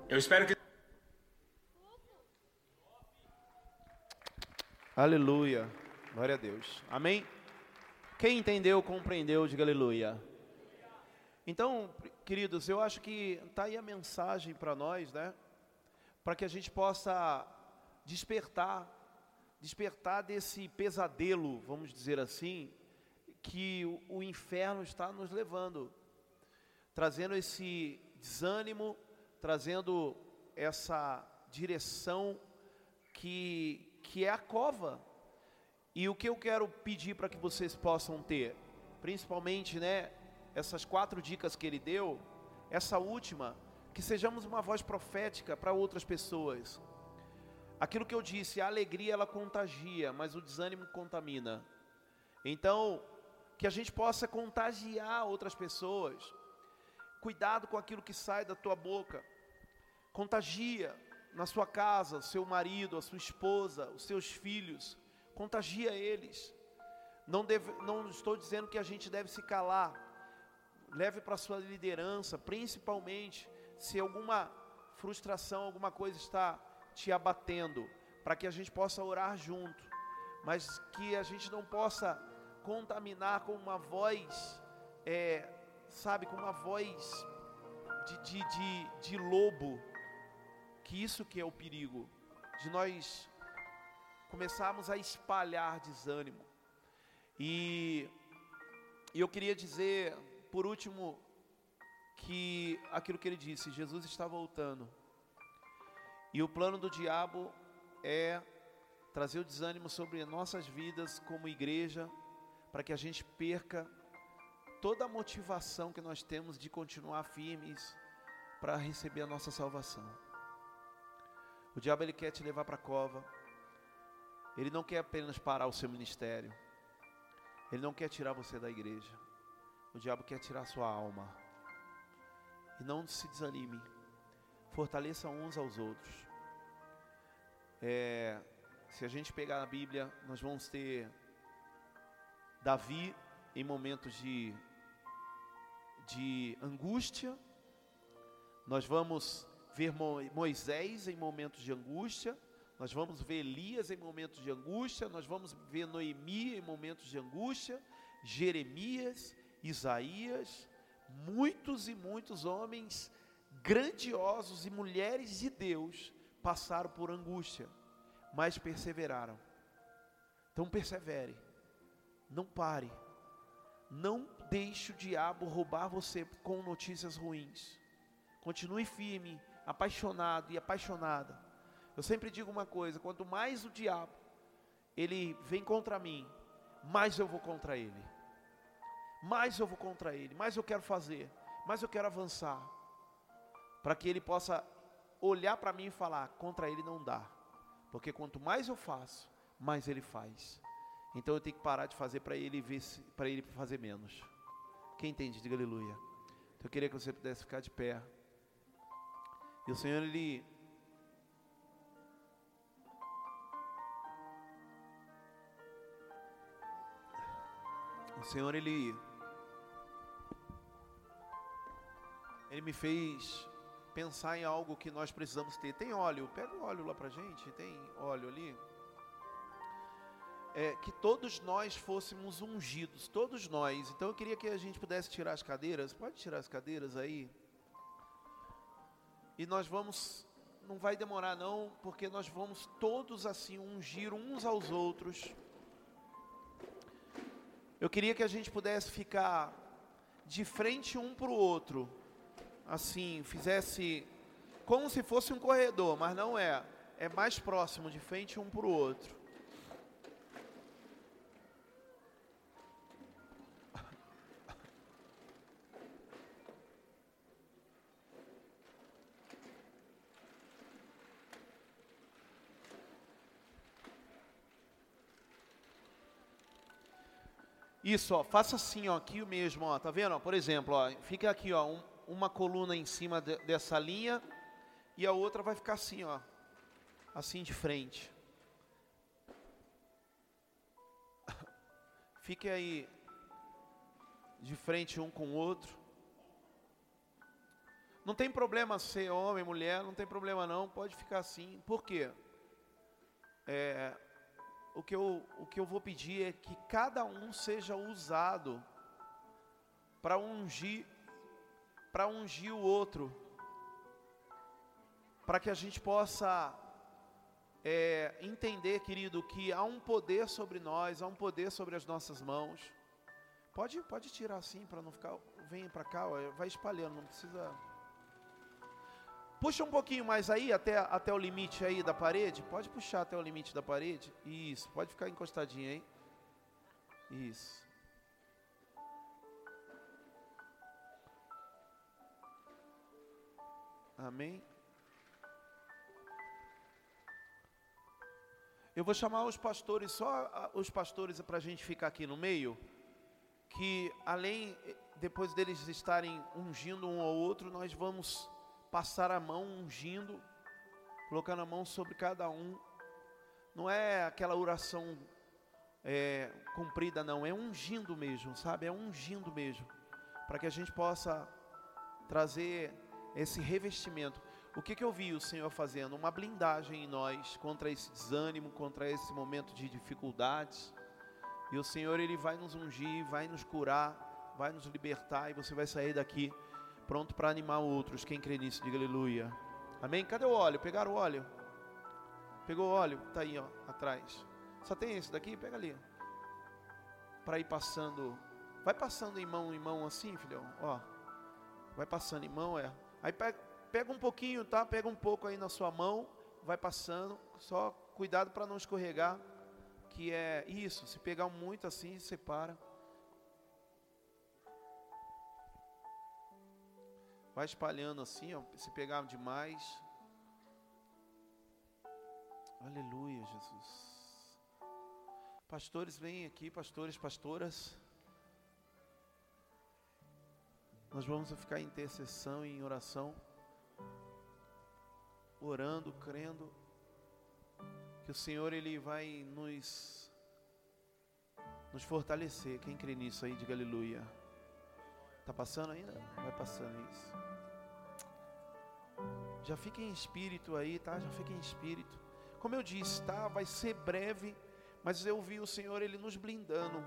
Eu espero que Aleluia. Glória a Deus. Amém? Quem entendeu, compreendeu, diga aleluia. Então, queridos, eu acho que está aí a mensagem para nós, né? Para que a gente possa despertar, despertar desse pesadelo, vamos dizer assim, que o, o inferno está nos levando, trazendo esse desânimo, trazendo essa direção que que é a cova. E o que eu quero pedir para que vocês possam ter, principalmente, né, essas quatro dicas que ele deu, essa última, que sejamos uma voz profética para outras pessoas. Aquilo que eu disse, a alegria ela contagia, mas o desânimo contamina. Então, que a gente possa contagiar outras pessoas. Cuidado com aquilo que sai da tua boca. Contagia, na sua casa, seu marido, a sua esposa, os seus filhos, contagia eles. Não, deve, não estou dizendo que a gente deve se calar. Leve para a sua liderança, principalmente se alguma frustração, alguma coisa está te abatendo, para que a gente possa orar junto, mas que a gente não possa contaminar com uma voz, é, sabe, com uma voz de, de, de, de lobo, que isso que é o perigo de nós começarmos a espalhar desânimo. E, e eu queria dizer, por último, que aquilo que ele disse, Jesus está voltando. E o plano do diabo é trazer o desânimo sobre nossas vidas como igreja, para que a gente perca toda a motivação que nós temos de continuar firmes para receber a nossa salvação. O diabo ele quer te levar para a cova. Ele não quer apenas parar o seu ministério. Ele não quer tirar você da igreja. O diabo quer tirar sua alma. E não se desanime. Fortaleça uns aos outros. É, se a gente pegar a Bíblia, nós vamos ter Davi em momentos de, de angústia. Nós vamos ver Moisés em momentos de angústia. Nós vamos ver Elias em momentos de angústia. Nós vamos ver Noemi em momentos de angústia. Jeremias, Isaías. Muitos e muitos homens grandiosos e mulheres de Deus passaram por angústia, mas perseveraram. Então persevere, não pare, não deixe o diabo roubar você com notícias ruins. Continue firme, apaixonado e apaixonada. Eu sempre digo uma coisa: quanto mais o diabo ele vem contra mim, mais eu vou contra ele. Mais eu vou contra ele, mais eu quero fazer, mais eu quero avançar, para que ele possa olhar para mim e falar: contra ele não dá, porque quanto mais eu faço, mais ele faz. Então eu tenho que parar de fazer para ele ver para ele fazer menos. Quem entende, diga aleluia. Então eu queria que você pudesse ficar de pé. E o Senhor ele O Senhor ele ele me fez pensar em algo que nós precisamos ter. Tem óleo, pega o óleo lá pra gente, tem óleo ali é, que todos nós fôssemos ungidos, todos nós. Então eu queria que a gente pudesse tirar as cadeiras. Pode tirar as cadeiras aí. E nós vamos, não vai demorar não, porque nós vamos todos assim ungir uns aos outros. Eu queria que a gente pudesse ficar de frente um para o outro, assim, fizesse como se fosse um corredor, mas não é. É mais próximo, de frente um para o outro. Isso, ó, faça assim, ó, aqui mesmo, ó, tá vendo? Ó, por exemplo, ó, fica aqui, ó, um, uma coluna em cima de, dessa linha e a outra vai ficar assim, ó, assim de frente. Fique aí de frente um com o outro. Não tem problema ser homem, mulher, não tem problema não, pode ficar assim. Por quê? É, o que eu, o que eu vou pedir é que cada um seja usado para ungir, para ungir o outro, para que a gente possa é, entender, querido, que há um poder sobre nós, há um poder sobre as nossas mãos. Pode, pode tirar assim para não ficar. Vem para cá, ó, vai espalhando, não precisa. Puxa um pouquinho mais aí, até, até o limite aí da parede. Pode puxar até o limite da parede. Isso, pode ficar encostadinho aí. Isso. Amém. Eu vou chamar os pastores, só os pastores para a gente ficar aqui no meio. Que além, depois deles estarem ungindo um ao outro, nós vamos passar a mão ungindo, colocando a mão sobre cada um. Não é aquela oração é, comprida, não, é ungindo mesmo, sabe? É ungindo mesmo, para que a gente possa trazer esse revestimento. O que, que eu vi o Senhor fazendo? Uma blindagem em nós contra esse desânimo, contra esse momento de dificuldades. E o Senhor, Ele vai nos ungir, vai nos curar, vai nos libertar, e você vai sair daqui pronto para animar outros. Quem crê nisso, diga aleluia. Amém? Cadê o óleo? Pegaram o óleo? Pegou o óleo? Tá aí, ó, atrás. Só tem esse daqui? Pega ali. Para ir passando. Vai passando em mão em mão assim, filhão. Ó. Vai passando em mão, é. Aí pega, pega um pouquinho, tá? Pega um pouco aí na sua mão. Vai passando. Só cuidado para não escorregar. Que é isso. Se pegar muito assim, separa. Vai espalhando assim, ó, se pegar demais. Aleluia, Jesus. Pastores, vêm aqui, pastores, pastoras. Nós vamos ficar em intercessão e em oração, orando, crendo que o Senhor ele vai nos nos fortalecer. Quem crê nisso aí, diga aleluia. Tá passando ainda? Vai passando isso. Já fica em espírito aí, tá? Já fica em espírito. Como eu disse, tá? Vai ser breve, mas eu vi o Senhor ele nos blindando.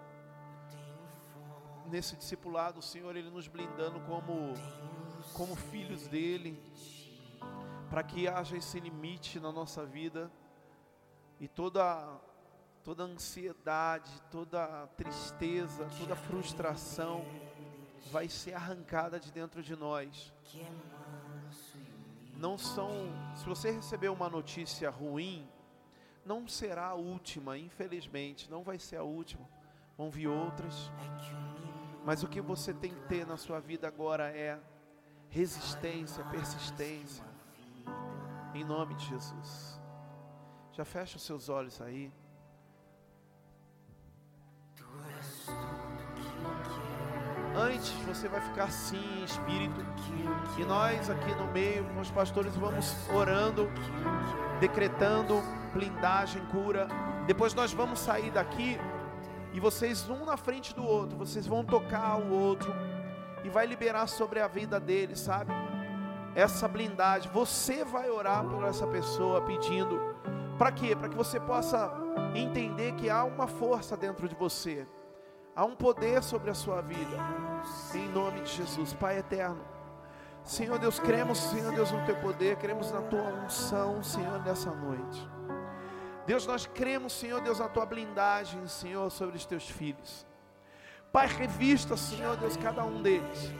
Nesse discipulado, o Senhor ele nos blindando como como filhos dele, para que haja esse limite na nossa vida e toda toda ansiedade, toda tristeza, toda frustração vai ser arrancada de dentro de nós. Não são, se você receber uma notícia ruim, não será a última, infelizmente, não vai ser a última. Vão vir outras. Mas o que você tem que ter na sua vida agora é resistência, persistência. Em nome de Jesus. Já fecha os seus olhos aí. Antes você vai ficar assim espírito. E nós aqui no meio, com os pastores, vamos orando, decretando blindagem, cura. Depois nós vamos sair daqui e vocês um na frente do outro, vocês vão tocar o outro e vai liberar sobre a vida dele, sabe? Essa blindagem. Você vai orar por essa pessoa pedindo para quê? Para que você possa entender que há uma força dentro de você. Há um poder sobre a sua vida. Em nome de Jesus, Pai eterno. Senhor Deus, cremos, Senhor Deus, no teu poder, cremos na tua unção, Senhor, nessa noite. Deus, nós cremos, Senhor Deus, na tua blindagem, Senhor, sobre os teus filhos. Pai, revista, Senhor Deus, cada um deles.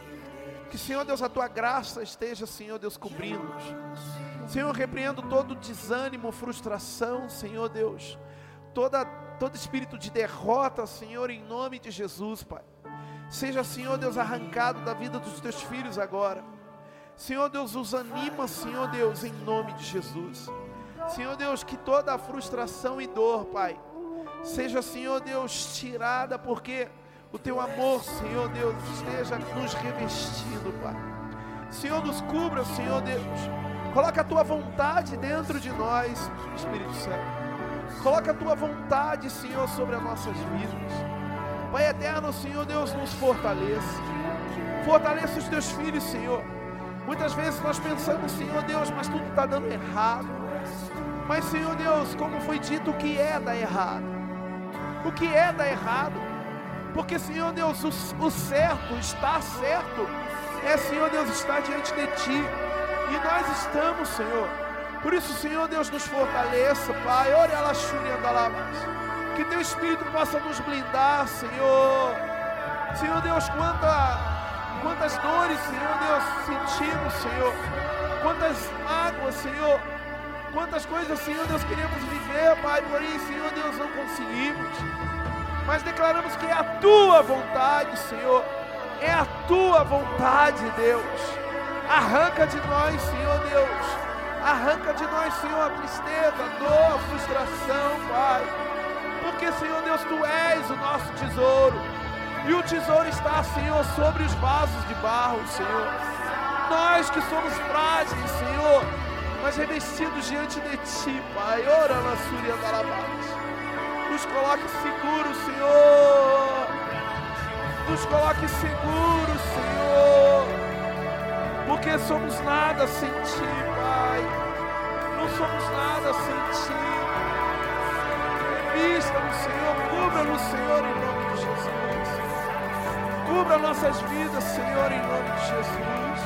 Que, Senhor Deus, a tua graça esteja, Senhor Deus, cobrindo-nos. Senhor, repreendo todo desânimo, frustração, Senhor Deus. Toda, todo espírito de derrota, Senhor, em nome de Jesus, Pai. Seja, Senhor Deus, arrancado da vida dos teus filhos agora. Senhor Deus, os anima, Senhor Deus, em nome de Jesus. Senhor Deus, que toda a frustração e dor, Pai, seja, Senhor Deus, tirada, porque o teu amor, Senhor Deus, esteja nos revestindo, Pai. Senhor, nos cubra, Senhor Deus. Coloca a tua vontade dentro de nós, Espírito Santo. Coloca a tua vontade, Senhor, sobre as nossas vidas. Pai eterno, Senhor Deus, nos fortaleça. Fortaleça os teus filhos, Senhor. Muitas vezes nós pensamos, Senhor Deus, mas tudo está dando errado. Mas, Senhor Deus, como foi dito, o que é dar errado? O que é dar errado? Porque, Senhor Deus, o, o certo, está certo, é, Senhor Deus, estar diante de Ti. E nós estamos, Senhor. Por isso, Senhor Deus, nos fortaleça, Pai. Ore a Lachúria Que Teu Espírito possa nos blindar, Senhor. Senhor Deus, quanta, quantas dores, Senhor Deus, sentimos, Senhor. Quantas mágoas, Senhor. Quantas coisas, Senhor Deus, queremos viver, Pai. Porém, Senhor Deus, não conseguimos. Mas declaramos que é a Tua vontade, Senhor. É a Tua vontade, Deus Arranca de nós, Senhor Deus. Arranca de nós, Senhor, a tristeza, a dor, a frustração, Pai. Porque, Senhor Deus, Tu és o nosso tesouro. E o tesouro está, Senhor, sobre os vasos de barro, Senhor. Nós que somos frágeis, Senhor, mas revestidos diante de Ti, Pai. Ora na Súria Darabate. Nos coloque seguros, Senhor. Nos coloque seguros, Senhor porque somos nada sem Ti, Pai. Não somos nada sem Ti. Vista-nos, Senhor, cubra-nos, Senhor, em nome de Jesus. Cubra nossas vidas, Senhor, em nome de Jesus.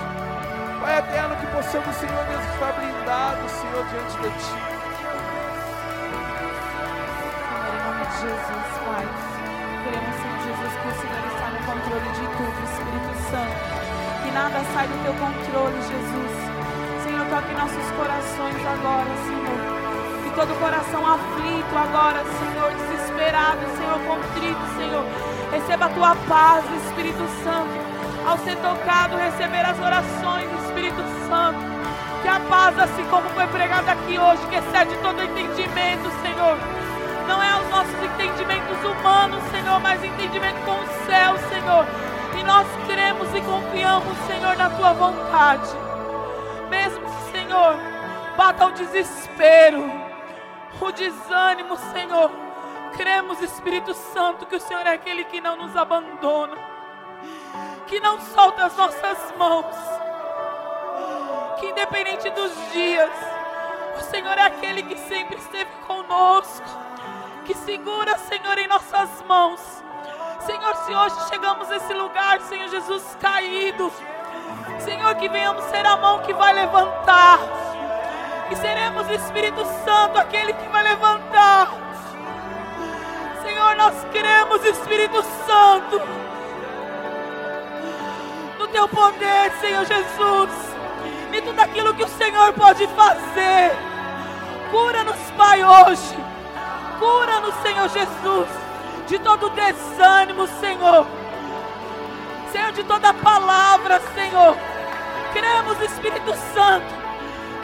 Pai eterno, que possamos, Senhor Deus, estar blindados, Senhor, diante de Ti. Em nome de Jesus, Pai. Queremos, Senhor Jesus, que o Senhor está no controle de tudo, Espírito Santo que nada sai do teu controle, Jesus. Senhor, toque nossos corações agora, Senhor. Que todo coração aflito agora, Senhor, desesperado, Senhor, contrito, Senhor. Receba a tua paz, Espírito Santo. ao ser tocado, receber as orações, Espírito Santo. Que a paz, assim como foi pregada aqui hoje, que excede todo entendimento, Senhor. Não é os nossos entendimentos humanos, Senhor, mas entendimento com o céu, Senhor. Nós cremos e confiamos, Senhor, na tua vontade. Mesmo, Senhor, bata o desespero, o desânimo, Senhor. Cremos, Espírito Santo, que o Senhor é aquele que não nos abandona, que não solta as nossas mãos, que independente dos dias, o Senhor é aquele que sempre esteve conosco, que segura, Senhor, em nossas mãos. Senhor, se hoje chegamos a esse lugar, Senhor Jesus, caído, Senhor, que venhamos ser a mão que vai levantar e seremos o Espírito Santo aquele que vai levantar. Senhor, nós queremos Espírito Santo no teu poder, Senhor Jesus, e tudo aquilo que o Senhor pode fazer. Cura-nos, Pai, hoje. Cura-nos, Senhor Jesus, de todo desânimo, Senhor. Senhor, de toda palavra, Senhor. Cremos, Espírito Santo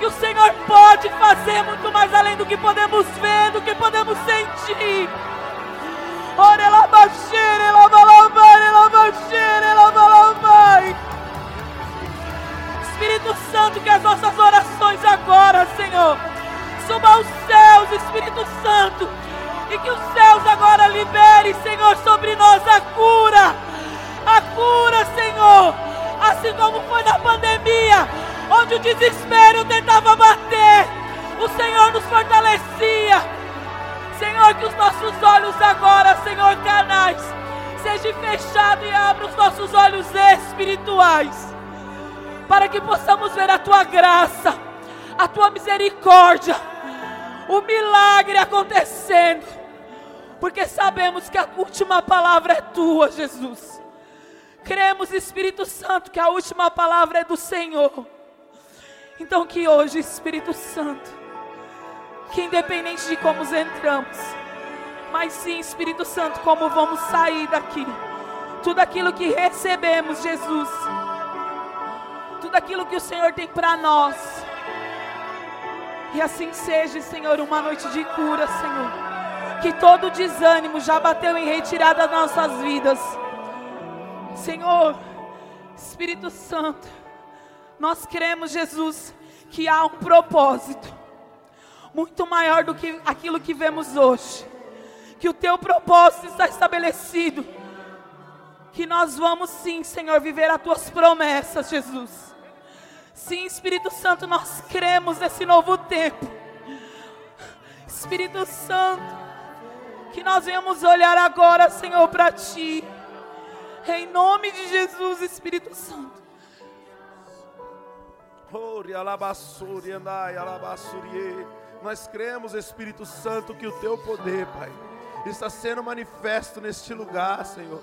que o Senhor pode fazer muito mais além do que podemos ver, do que podemos sentir. Ora, ela baixeira, ela balabai, ela baixeira, ela balabai. Espírito Santo, que as nossas orações agora, Senhor, subam aos céus, Espírito Santo, e que os céus agora liberem, Senhor, sobre nós a cura, a cura, Senhor, assim como foi na pandemia onde o desespero tentava bater, o Senhor nos fortalecia. Senhor, que os nossos olhos agora, Senhor, canais, sejam fechados e abra os nossos olhos espirituais, para que possamos ver a tua graça, a tua misericórdia, o milagre acontecendo, porque sabemos que a última palavra é tua, Jesus. Cremos, Espírito Santo, que a última palavra é do Senhor. Então que hoje, Espírito Santo, que independente de como entramos, mas sim, Espírito Santo, como vamos sair daqui, tudo aquilo que recebemos, Jesus, tudo aquilo que o Senhor tem para nós, e assim seja, Senhor, uma noite de cura, Senhor. Que todo desânimo já bateu em retirada das nossas vidas. Senhor, Espírito Santo, nós cremos, Jesus, que há um propósito muito maior do que aquilo que vemos hoje. Que o teu propósito está estabelecido. Que nós vamos sim, Senhor, viver as tuas promessas, Jesus. Sim, Espírito Santo, nós cremos nesse novo tempo. Espírito Santo, que nós venhamos olhar agora, Senhor, para ti. Em nome de Jesus, Espírito Santo. Nós cremos, Espírito Santo, que o teu poder, Pai, está sendo manifesto neste lugar, Senhor.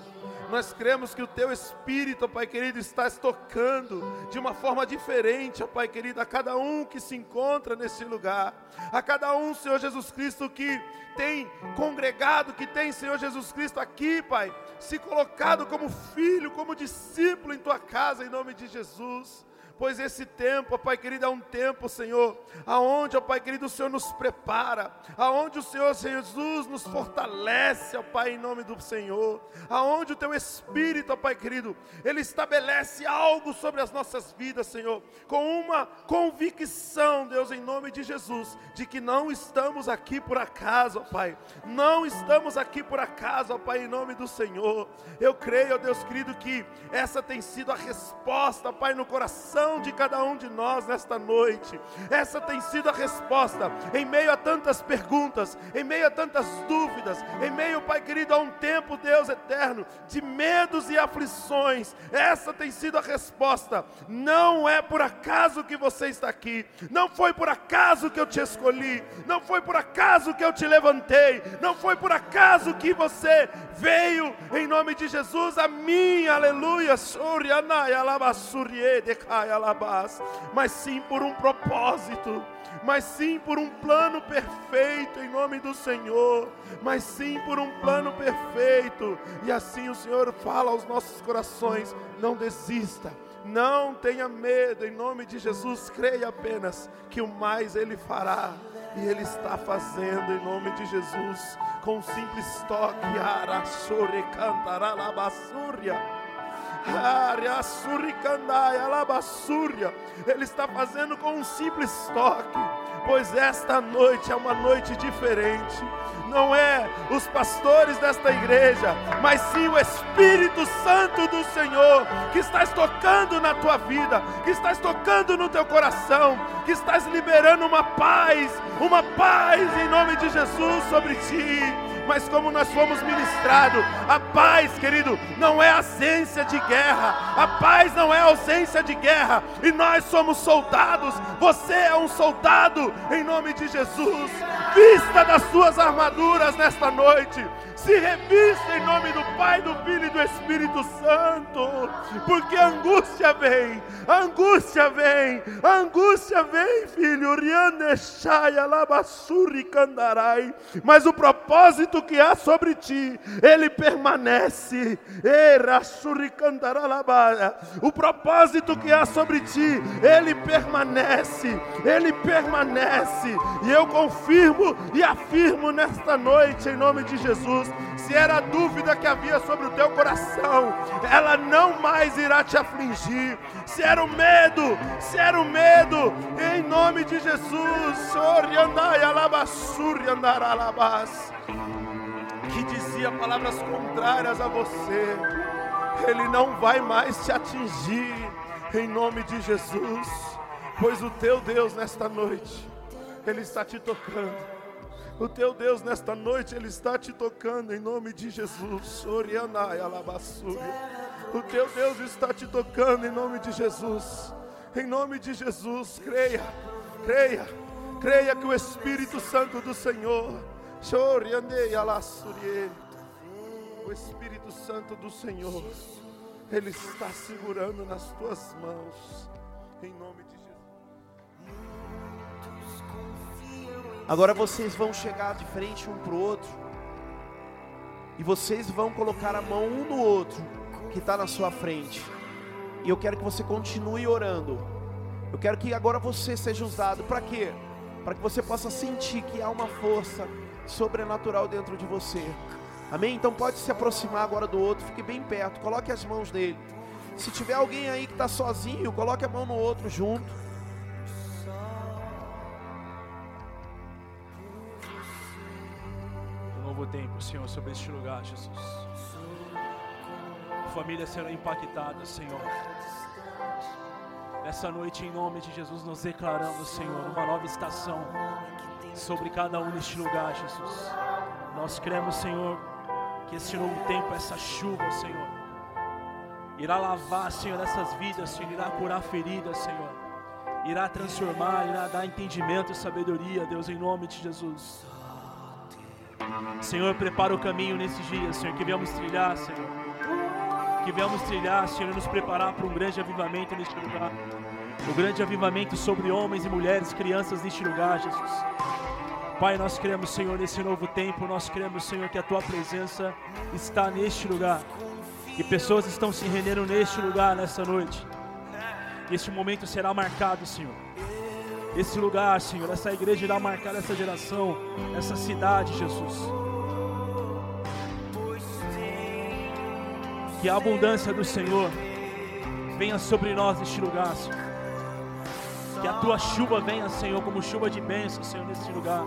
Nós cremos que o teu Espírito, Pai querido, está tocando de uma forma diferente, Pai querido, a cada um que se encontra nesse lugar, a cada um, Senhor Jesus Cristo, que tem congregado, que tem, Senhor Jesus Cristo, aqui, Pai, se colocado como filho, como discípulo em tua casa, em nome de Jesus pois esse tempo, ó Pai querido, é um tempo, Senhor, aonde, ó Pai querido, o Senhor nos prepara, aonde o Senhor Jesus nos fortalece, ó Pai, em nome do Senhor, aonde o Teu Espírito, ó Pai querido, Ele estabelece algo sobre as nossas vidas, Senhor, com uma convicção, Deus, em nome de Jesus, de que não estamos aqui por acaso, ó Pai, não estamos aqui por acaso, ó Pai, em nome do Senhor. Eu creio, ó Deus querido, que essa tem sido a resposta, Pai, no coração de cada um de nós nesta noite. Essa tem sido a resposta em meio a tantas perguntas, em meio a tantas dúvidas, em meio, Pai querido, a um tempo, Deus eterno, de medos e aflições. Essa tem sido a resposta. Não é por acaso que você está aqui, não foi por acaso que eu te escolhi, não foi por acaso que eu te levantei, não foi por acaso que você veio em nome de Jesus a mim, aleluia, mas sim por um propósito, mas sim por um plano perfeito em nome do Senhor, mas sim por um plano perfeito, e assim o Senhor fala aos nossos corações: não desista não tenha medo, em nome de Jesus, creia apenas que o mais Ele fará. E Ele está fazendo em nome de Jesus, com um simples toque. Arasure cantará labassúria. Ele está fazendo com um simples toque, pois esta noite é uma noite diferente. Não é os pastores desta igreja, mas sim o Espírito Santo do Senhor, que estás tocando na tua vida, que estás tocando no teu coração, que estás liberando uma paz, uma paz em nome de Jesus sobre ti mas como nós fomos ministrados, a paz, querido, não é ausência de guerra, a paz não é ausência de guerra, e nós somos soldados, você é um soldado, em nome de Jesus, vista das suas armaduras nesta noite, se revista em nome do Pai, do Filho e do Espírito Santo, porque angústia vem, angústia vem, angústia vem, filho, mas o propósito que há sobre ti, ele permanece, o propósito que há sobre ti, ele permanece, ele permanece, e eu confirmo e afirmo nesta noite, em nome de Jesus, se era dúvida que havia sobre o teu coração, ela não mais irá te afligir. Se era o medo, se era o medo, em nome de Jesus, que dizia palavras contrárias a você, ele não vai mais te atingir, em nome de Jesus, pois o teu Deus nesta noite, ele está te tocando. O teu Deus nesta noite, Ele está te tocando em nome de Jesus. O teu Deus está te tocando em nome de Jesus. Em nome de Jesus, creia, creia, creia que o Espírito Santo do Senhor, o Espírito Santo do Senhor, Ele está segurando nas tuas mãos, em nome Agora vocês vão chegar de frente um para o outro. E vocês vão colocar a mão um no outro que está na sua frente. E eu quero que você continue orando. Eu quero que agora você seja usado. Para quê? Para que você possa sentir que há uma força sobrenatural dentro de você. Amém? Então pode se aproximar agora do outro. Fique bem perto. Coloque as mãos nele. Se tiver alguém aí que está sozinho, coloque a mão no outro junto. Novo tempo, Senhor, sobre este lugar, Jesus. Famílias serão impactadas, Senhor. Nessa noite, em nome de Jesus, nós declaramos, Senhor, uma nova estação sobre cada um neste lugar, Jesus. Nós cremos, Senhor, que esse novo tempo, essa chuva, Senhor, irá lavar, Senhor, essas vidas, Senhor, irá curar feridas, Senhor, irá transformar, irá dar entendimento e sabedoria, Deus, em nome de Jesus. Senhor, prepara o caminho nesses dias, Senhor, que viemos trilhar, Senhor. Que viemos trilhar, Senhor, e nos preparar para um grande avivamento neste lugar. Um grande avivamento sobre homens e mulheres, crianças neste lugar, Jesus. Pai, nós cremos, Senhor, nesse novo tempo, nós cremos, Senhor, que a tua presença está neste lugar. Que pessoas estão se rendendo neste lugar nessa noite. E este momento será marcado, Senhor esse lugar, Senhor, essa igreja irá marcar essa geração, essa cidade, Jesus. Que a abundância do Senhor venha sobre nós neste lugar, Senhor. Que a tua chuva venha, Senhor, como chuva de bênção, Senhor, neste lugar.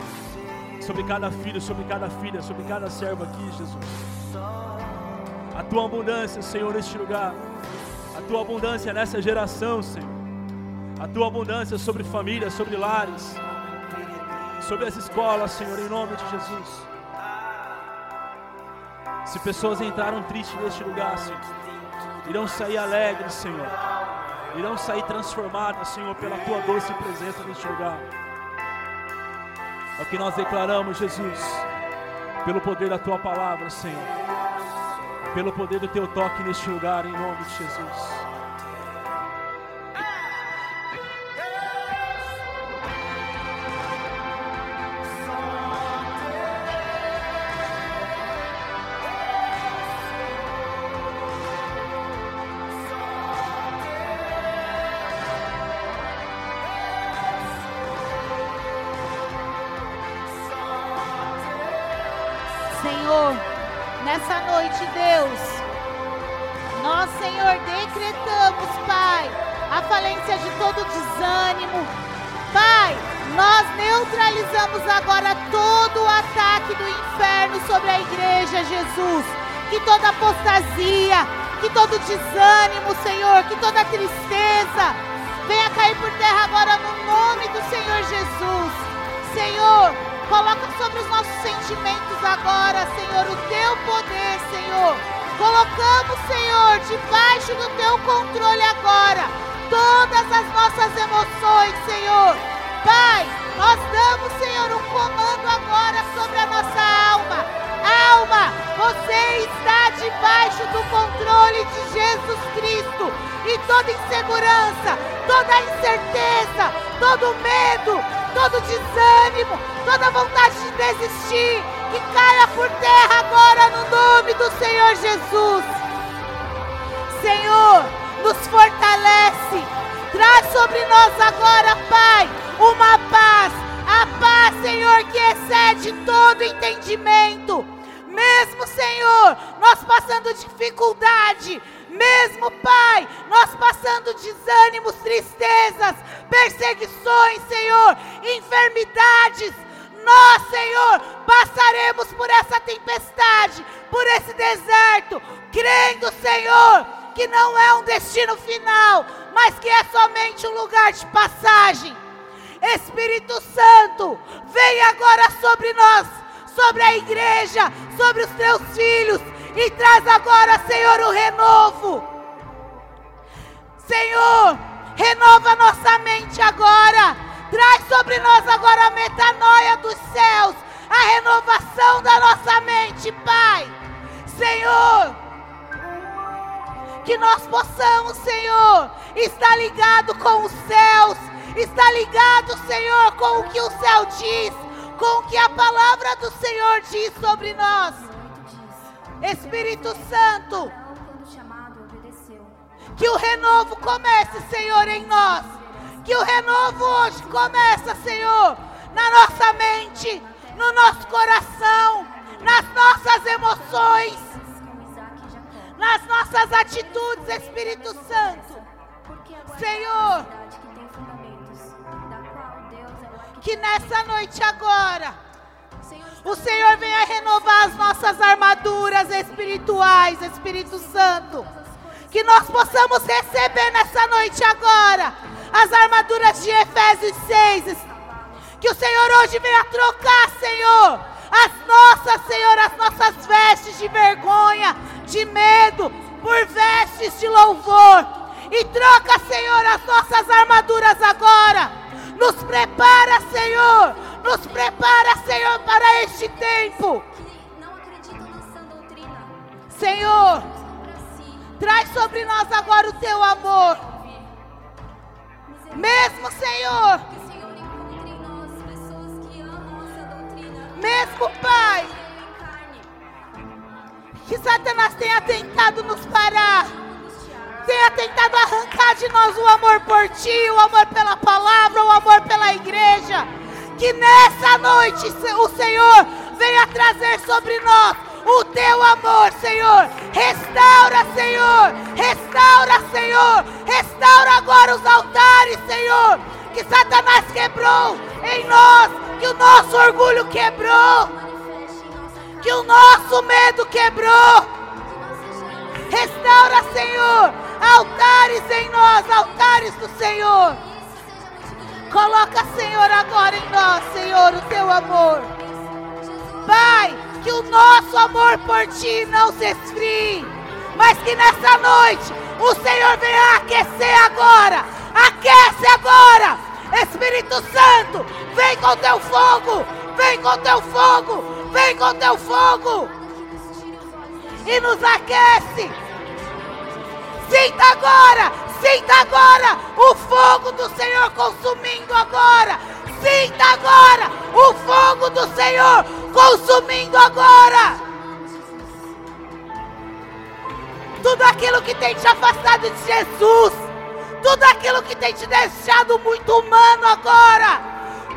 Sobre cada filho, sobre cada filha, sobre cada servo aqui, Jesus. A tua abundância, Senhor, neste lugar. A tua abundância nessa geração, Senhor a tua abundância sobre famílias, sobre lares, sobre as escolas, Senhor, em nome de Jesus. Se pessoas entraram tristes neste lugar, Senhor, irão sair alegres, Senhor, irão sair transformadas, Senhor, pela tua doce presença neste lugar. É o que nós declaramos, Jesus, pelo poder da tua palavra, Senhor. pelo poder do teu toque neste lugar, em nome de Jesus. Toda apostasia, que todo desânimo, Senhor, que toda tristeza venha cair por terra agora no nome do Senhor Jesus. Senhor, Coloca sobre os nossos sentimentos agora, Senhor, o teu poder, Senhor. Colocamos, Senhor, debaixo do teu controle agora todas as nossas emoções, Senhor. Pai, nós damos, Senhor, um comando agora sobre a nossa alma. Alma, você está debaixo do controle de Jesus Cristo. E toda insegurança, toda incerteza, todo medo, todo desânimo, toda vontade de desistir, que caia por terra agora no nome do Senhor Jesus. Senhor, nos fortalece, traz sobre nós agora, Pai, uma paz, a paz, Senhor, que excede todo entendimento. Mesmo, Senhor, nós passando dificuldade, mesmo, Pai, nós passando desânimos, tristezas, perseguições, Senhor, enfermidades, nós, Senhor, passaremos por essa tempestade, por esse deserto, crendo, Senhor, que não é um destino final, mas que é somente um lugar de passagem. Espírito Santo, vem agora sobre nós, sobre a igreja, sobre os teus filhos, e traz agora, Senhor, o renovo. Senhor, renova nossa mente agora. Traz sobre nós agora a metanoia dos céus, a renovação da nossa mente, Pai. Senhor, que nós possamos, Senhor, estar ligado com os céus, estar ligado, Senhor, com o que o céu diz, com o que a palavra do Senhor diz sobre nós. Espírito Santo, que o renovo comece, Senhor, em nós. Que o renovo hoje começa, Senhor, na nossa mente, no nosso coração, nas nossas emoções, nas nossas atitudes, Espírito Santo. Senhor, que nessa noite agora o Senhor venha renovar as nossas armaduras espirituais, Espírito Santo. Que nós possamos receber nessa noite agora as armaduras de Efésios 6. Que o Senhor hoje venha trocar, Senhor, as nossas, Senhor, as nossas vestes de vergonha, de medo, por vestes de louvor. E troca, Senhor, as nossas armaduras agora. Nos prepara, Senhor, nos prepara, Senhor, para este tempo. Senhor, traz sobre nós agora o teu amor. Mesmo, Senhor. Mesmo, Pai. Que Satanás tenha tentado nos parar. Tenha tentado arrancar de nós o amor por ti, o amor pela palavra, o amor pela igreja que nessa noite o Senhor venha trazer sobre nós o teu amor, Senhor. Restaura, Senhor. Restaura, Senhor. Restaura agora os altares, Senhor. Que Satanás quebrou em nós. Que o nosso orgulho quebrou. Que o nosso medo quebrou. Restaura, Senhor. Altares em nós, altares do Senhor. Coloca, Senhor, agora em nós, Senhor, o teu amor. Pai, que o nosso amor por ti não se esfrie, mas que nessa noite o Senhor venha aquecer agora. Aquece agora. Espírito Santo, vem com teu fogo, vem com teu fogo, vem com teu fogo. e nos aquece. Sinta agora, sinta agora o fogo do Senhor consumindo agora. Sinta agora o fogo do Senhor consumindo agora. Tudo aquilo que tem te afastado de Jesus, tudo aquilo que tem te deixado muito humano agora,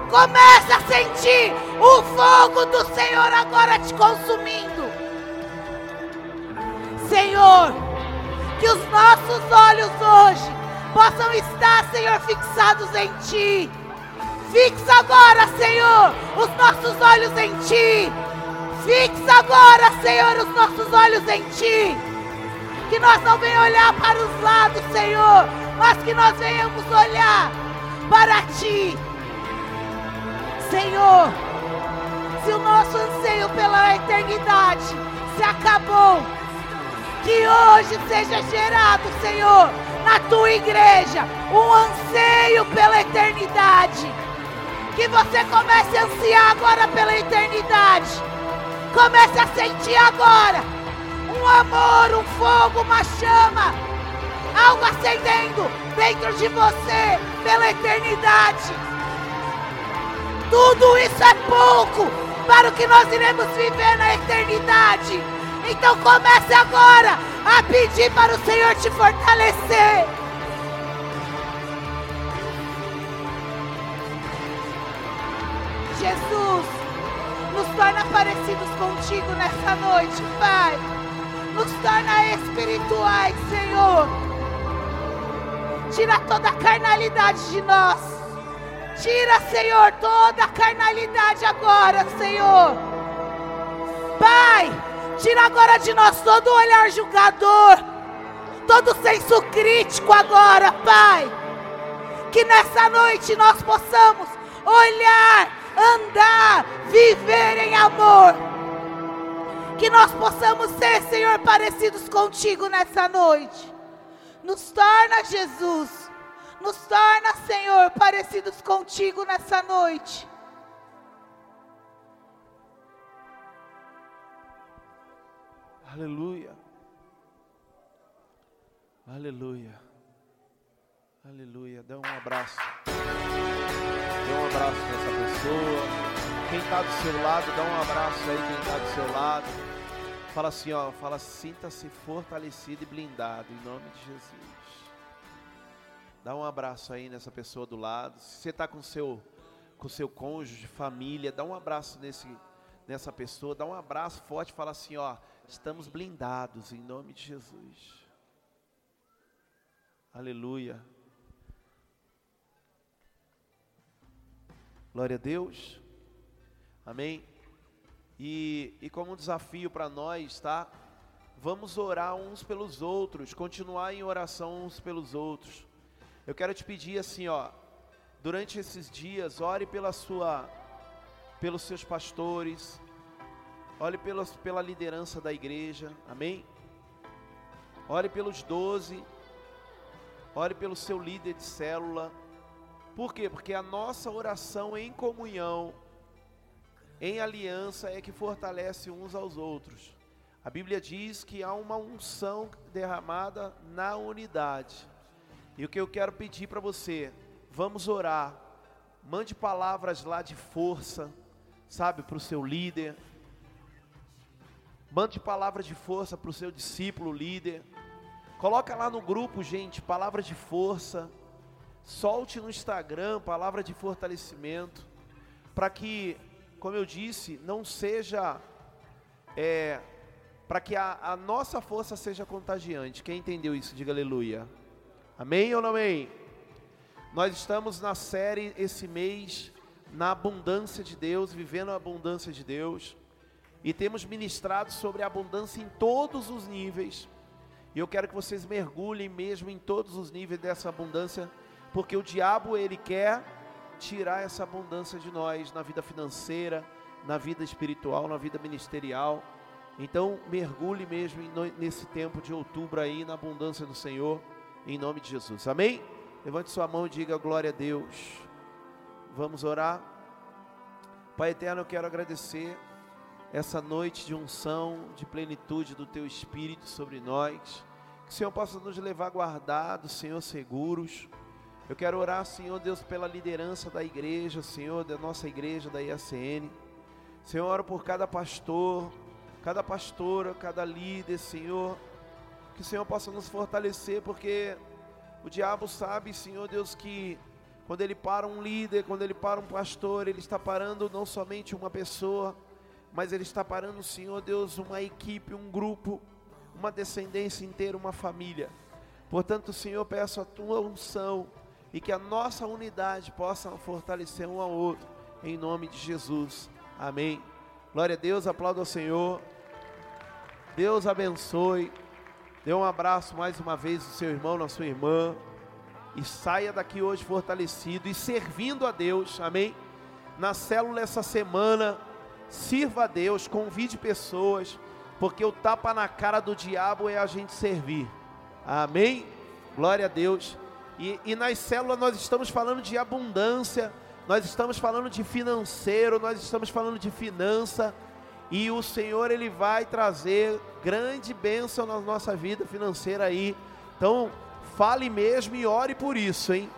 comece a sentir o fogo do Senhor agora te consumindo. Senhor, que os nossos olhos hoje possam estar, Senhor, fixados em Ti. Fixa agora, Senhor, os nossos olhos em Ti. Fixa agora, Senhor, os nossos olhos em Ti. Que nós não venhamos olhar para os lados, Senhor, mas que nós venhamos olhar para Ti. Senhor, se o nosso anseio pela eternidade se acabou, que hoje seja gerado, Senhor, na tua igreja, um anseio pela eternidade. Que você comece a ansiar agora pela eternidade. Comece a sentir agora um amor, um fogo, uma chama, algo acendendo dentro de você pela eternidade. Tudo isso é pouco para o que nós iremos viver na eternidade. Então comece agora a pedir para o Senhor te fortalecer. Jesus, nos torna parecidos contigo nessa noite, Pai. Nos torna espirituais, Senhor. Tira toda a carnalidade de nós. Tira, Senhor, toda a carnalidade agora, Senhor. Pai, tira agora de nós todo olhar julgador, todo senso crítico agora, Pai. Que nessa noite nós possamos olhar, andar, viver em amor. Que nós possamos ser, Senhor, parecidos contigo nessa noite. Nos torna, Jesus, nos torna, Senhor, parecidos contigo nessa noite. Aleluia. Aleluia. Aleluia. Dá um abraço. Dê um abraço nessa pessoa. Quem está do seu lado, dá um abraço aí quem está do seu lado. Fala assim, ó, fala sinta-se fortalecido e blindado em nome de Jesus. Dá um abraço aí nessa pessoa do lado. Se você está com seu com seu cônjuge, família, dá um abraço nesse nessa pessoa, dá um abraço forte, fala assim, ó, estamos blindados em nome de Jesus. Aleluia. Glória a Deus. Amém. E, e como um desafio para nós, tá? Vamos orar uns pelos outros, continuar em oração uns pelos outros. Eu quero te pedir assim, ó, durante esses dias, ore pela sua, pelos seus pastores, ore pelos, pela liderança da igreja, amém? Ore pelos doze, ore pelo seu líder de célula. Por quê? Porque a nossa oração em comunhão, em aliança, é que fortalece uns aos outros. A Bíblia diz que há uma unção derramada na unidade. E o que eu quero pedir para você, vamos orar. Mande palavras lá de força, sabe, para o seu líder. Mande palavras de força para o seu discípulo líder. Coloca lá no grupo, gente, palavras de força. Solte no Instagram palavra de fortalecimento, para que, como eu disse, não seja, é, para que a, a, nossa força seja contagiante. Quem entendeu isso, diga aleluia. Amém ou não amém? Nós estamos na série esse mês, na abundância de Deus, vivendo a abundância de Deus, e temos ministrado sobre abundância em todos os níveis. E eu quero que vocês mergulhem mesmo em todos os níveis dessa abundância porque o diabo ele quer tirar essa abundância de nós na vida financeira, na vida espiritual, na vida ministerial. Então, mergulhe mesmo nesse tempo de outubro aí na abundância do Senhor, em nome de Jesus. Amém? Levante sua mão e diga glória a Deus. Vamos orar. Pai eterno, eu quero agradecer essa noite de unção, de plenitude do Teu Espírito sobre nós. Que o Senhor possa nos levar guardados, Senhor, seguros. Eu quero orar, Senhor Deus, pela liderança da igreja, Senhor, da nossa igreja, da IACN. Senhor, oro por cada pastor, cada pastora, cada líder, Senhor. Que o Senhor possa nos fortalecer, porque o diabo sabe, Senhor Deus, que quando ele para um líder, quando ele para um pastor, ele está parando não somente uma pessoa, mas ele está parando, Senhor Deus, uma equipe, um grupo, uma descendência inteira, uma família. Portanto, Senhor, peço a tua unção e que a nossa unidade possa fortalecer um ao outro, em nome de Jesus. Amém. Glória a Deus, aplauda ao Senhor. Deus abençoe. Dê um abraço mais uma vez no seu irmão, na sua irmã. E saia daqui hoje fortalecido e servindo a Deus. Amém. Na célula essa semana, sirva a Deus, convide pessoas, porque o tapa na cara do diabo é a gente servir. Amém. Glória a Deus. E, e nas células nós estamos falando de abundância, nós estamos falando de financeiro, nós estamos falando de finança. E o Senhor ele vai trazer grande bênção na nossa vida financeira aí. Então, fale mesmo e ore por isso, hein?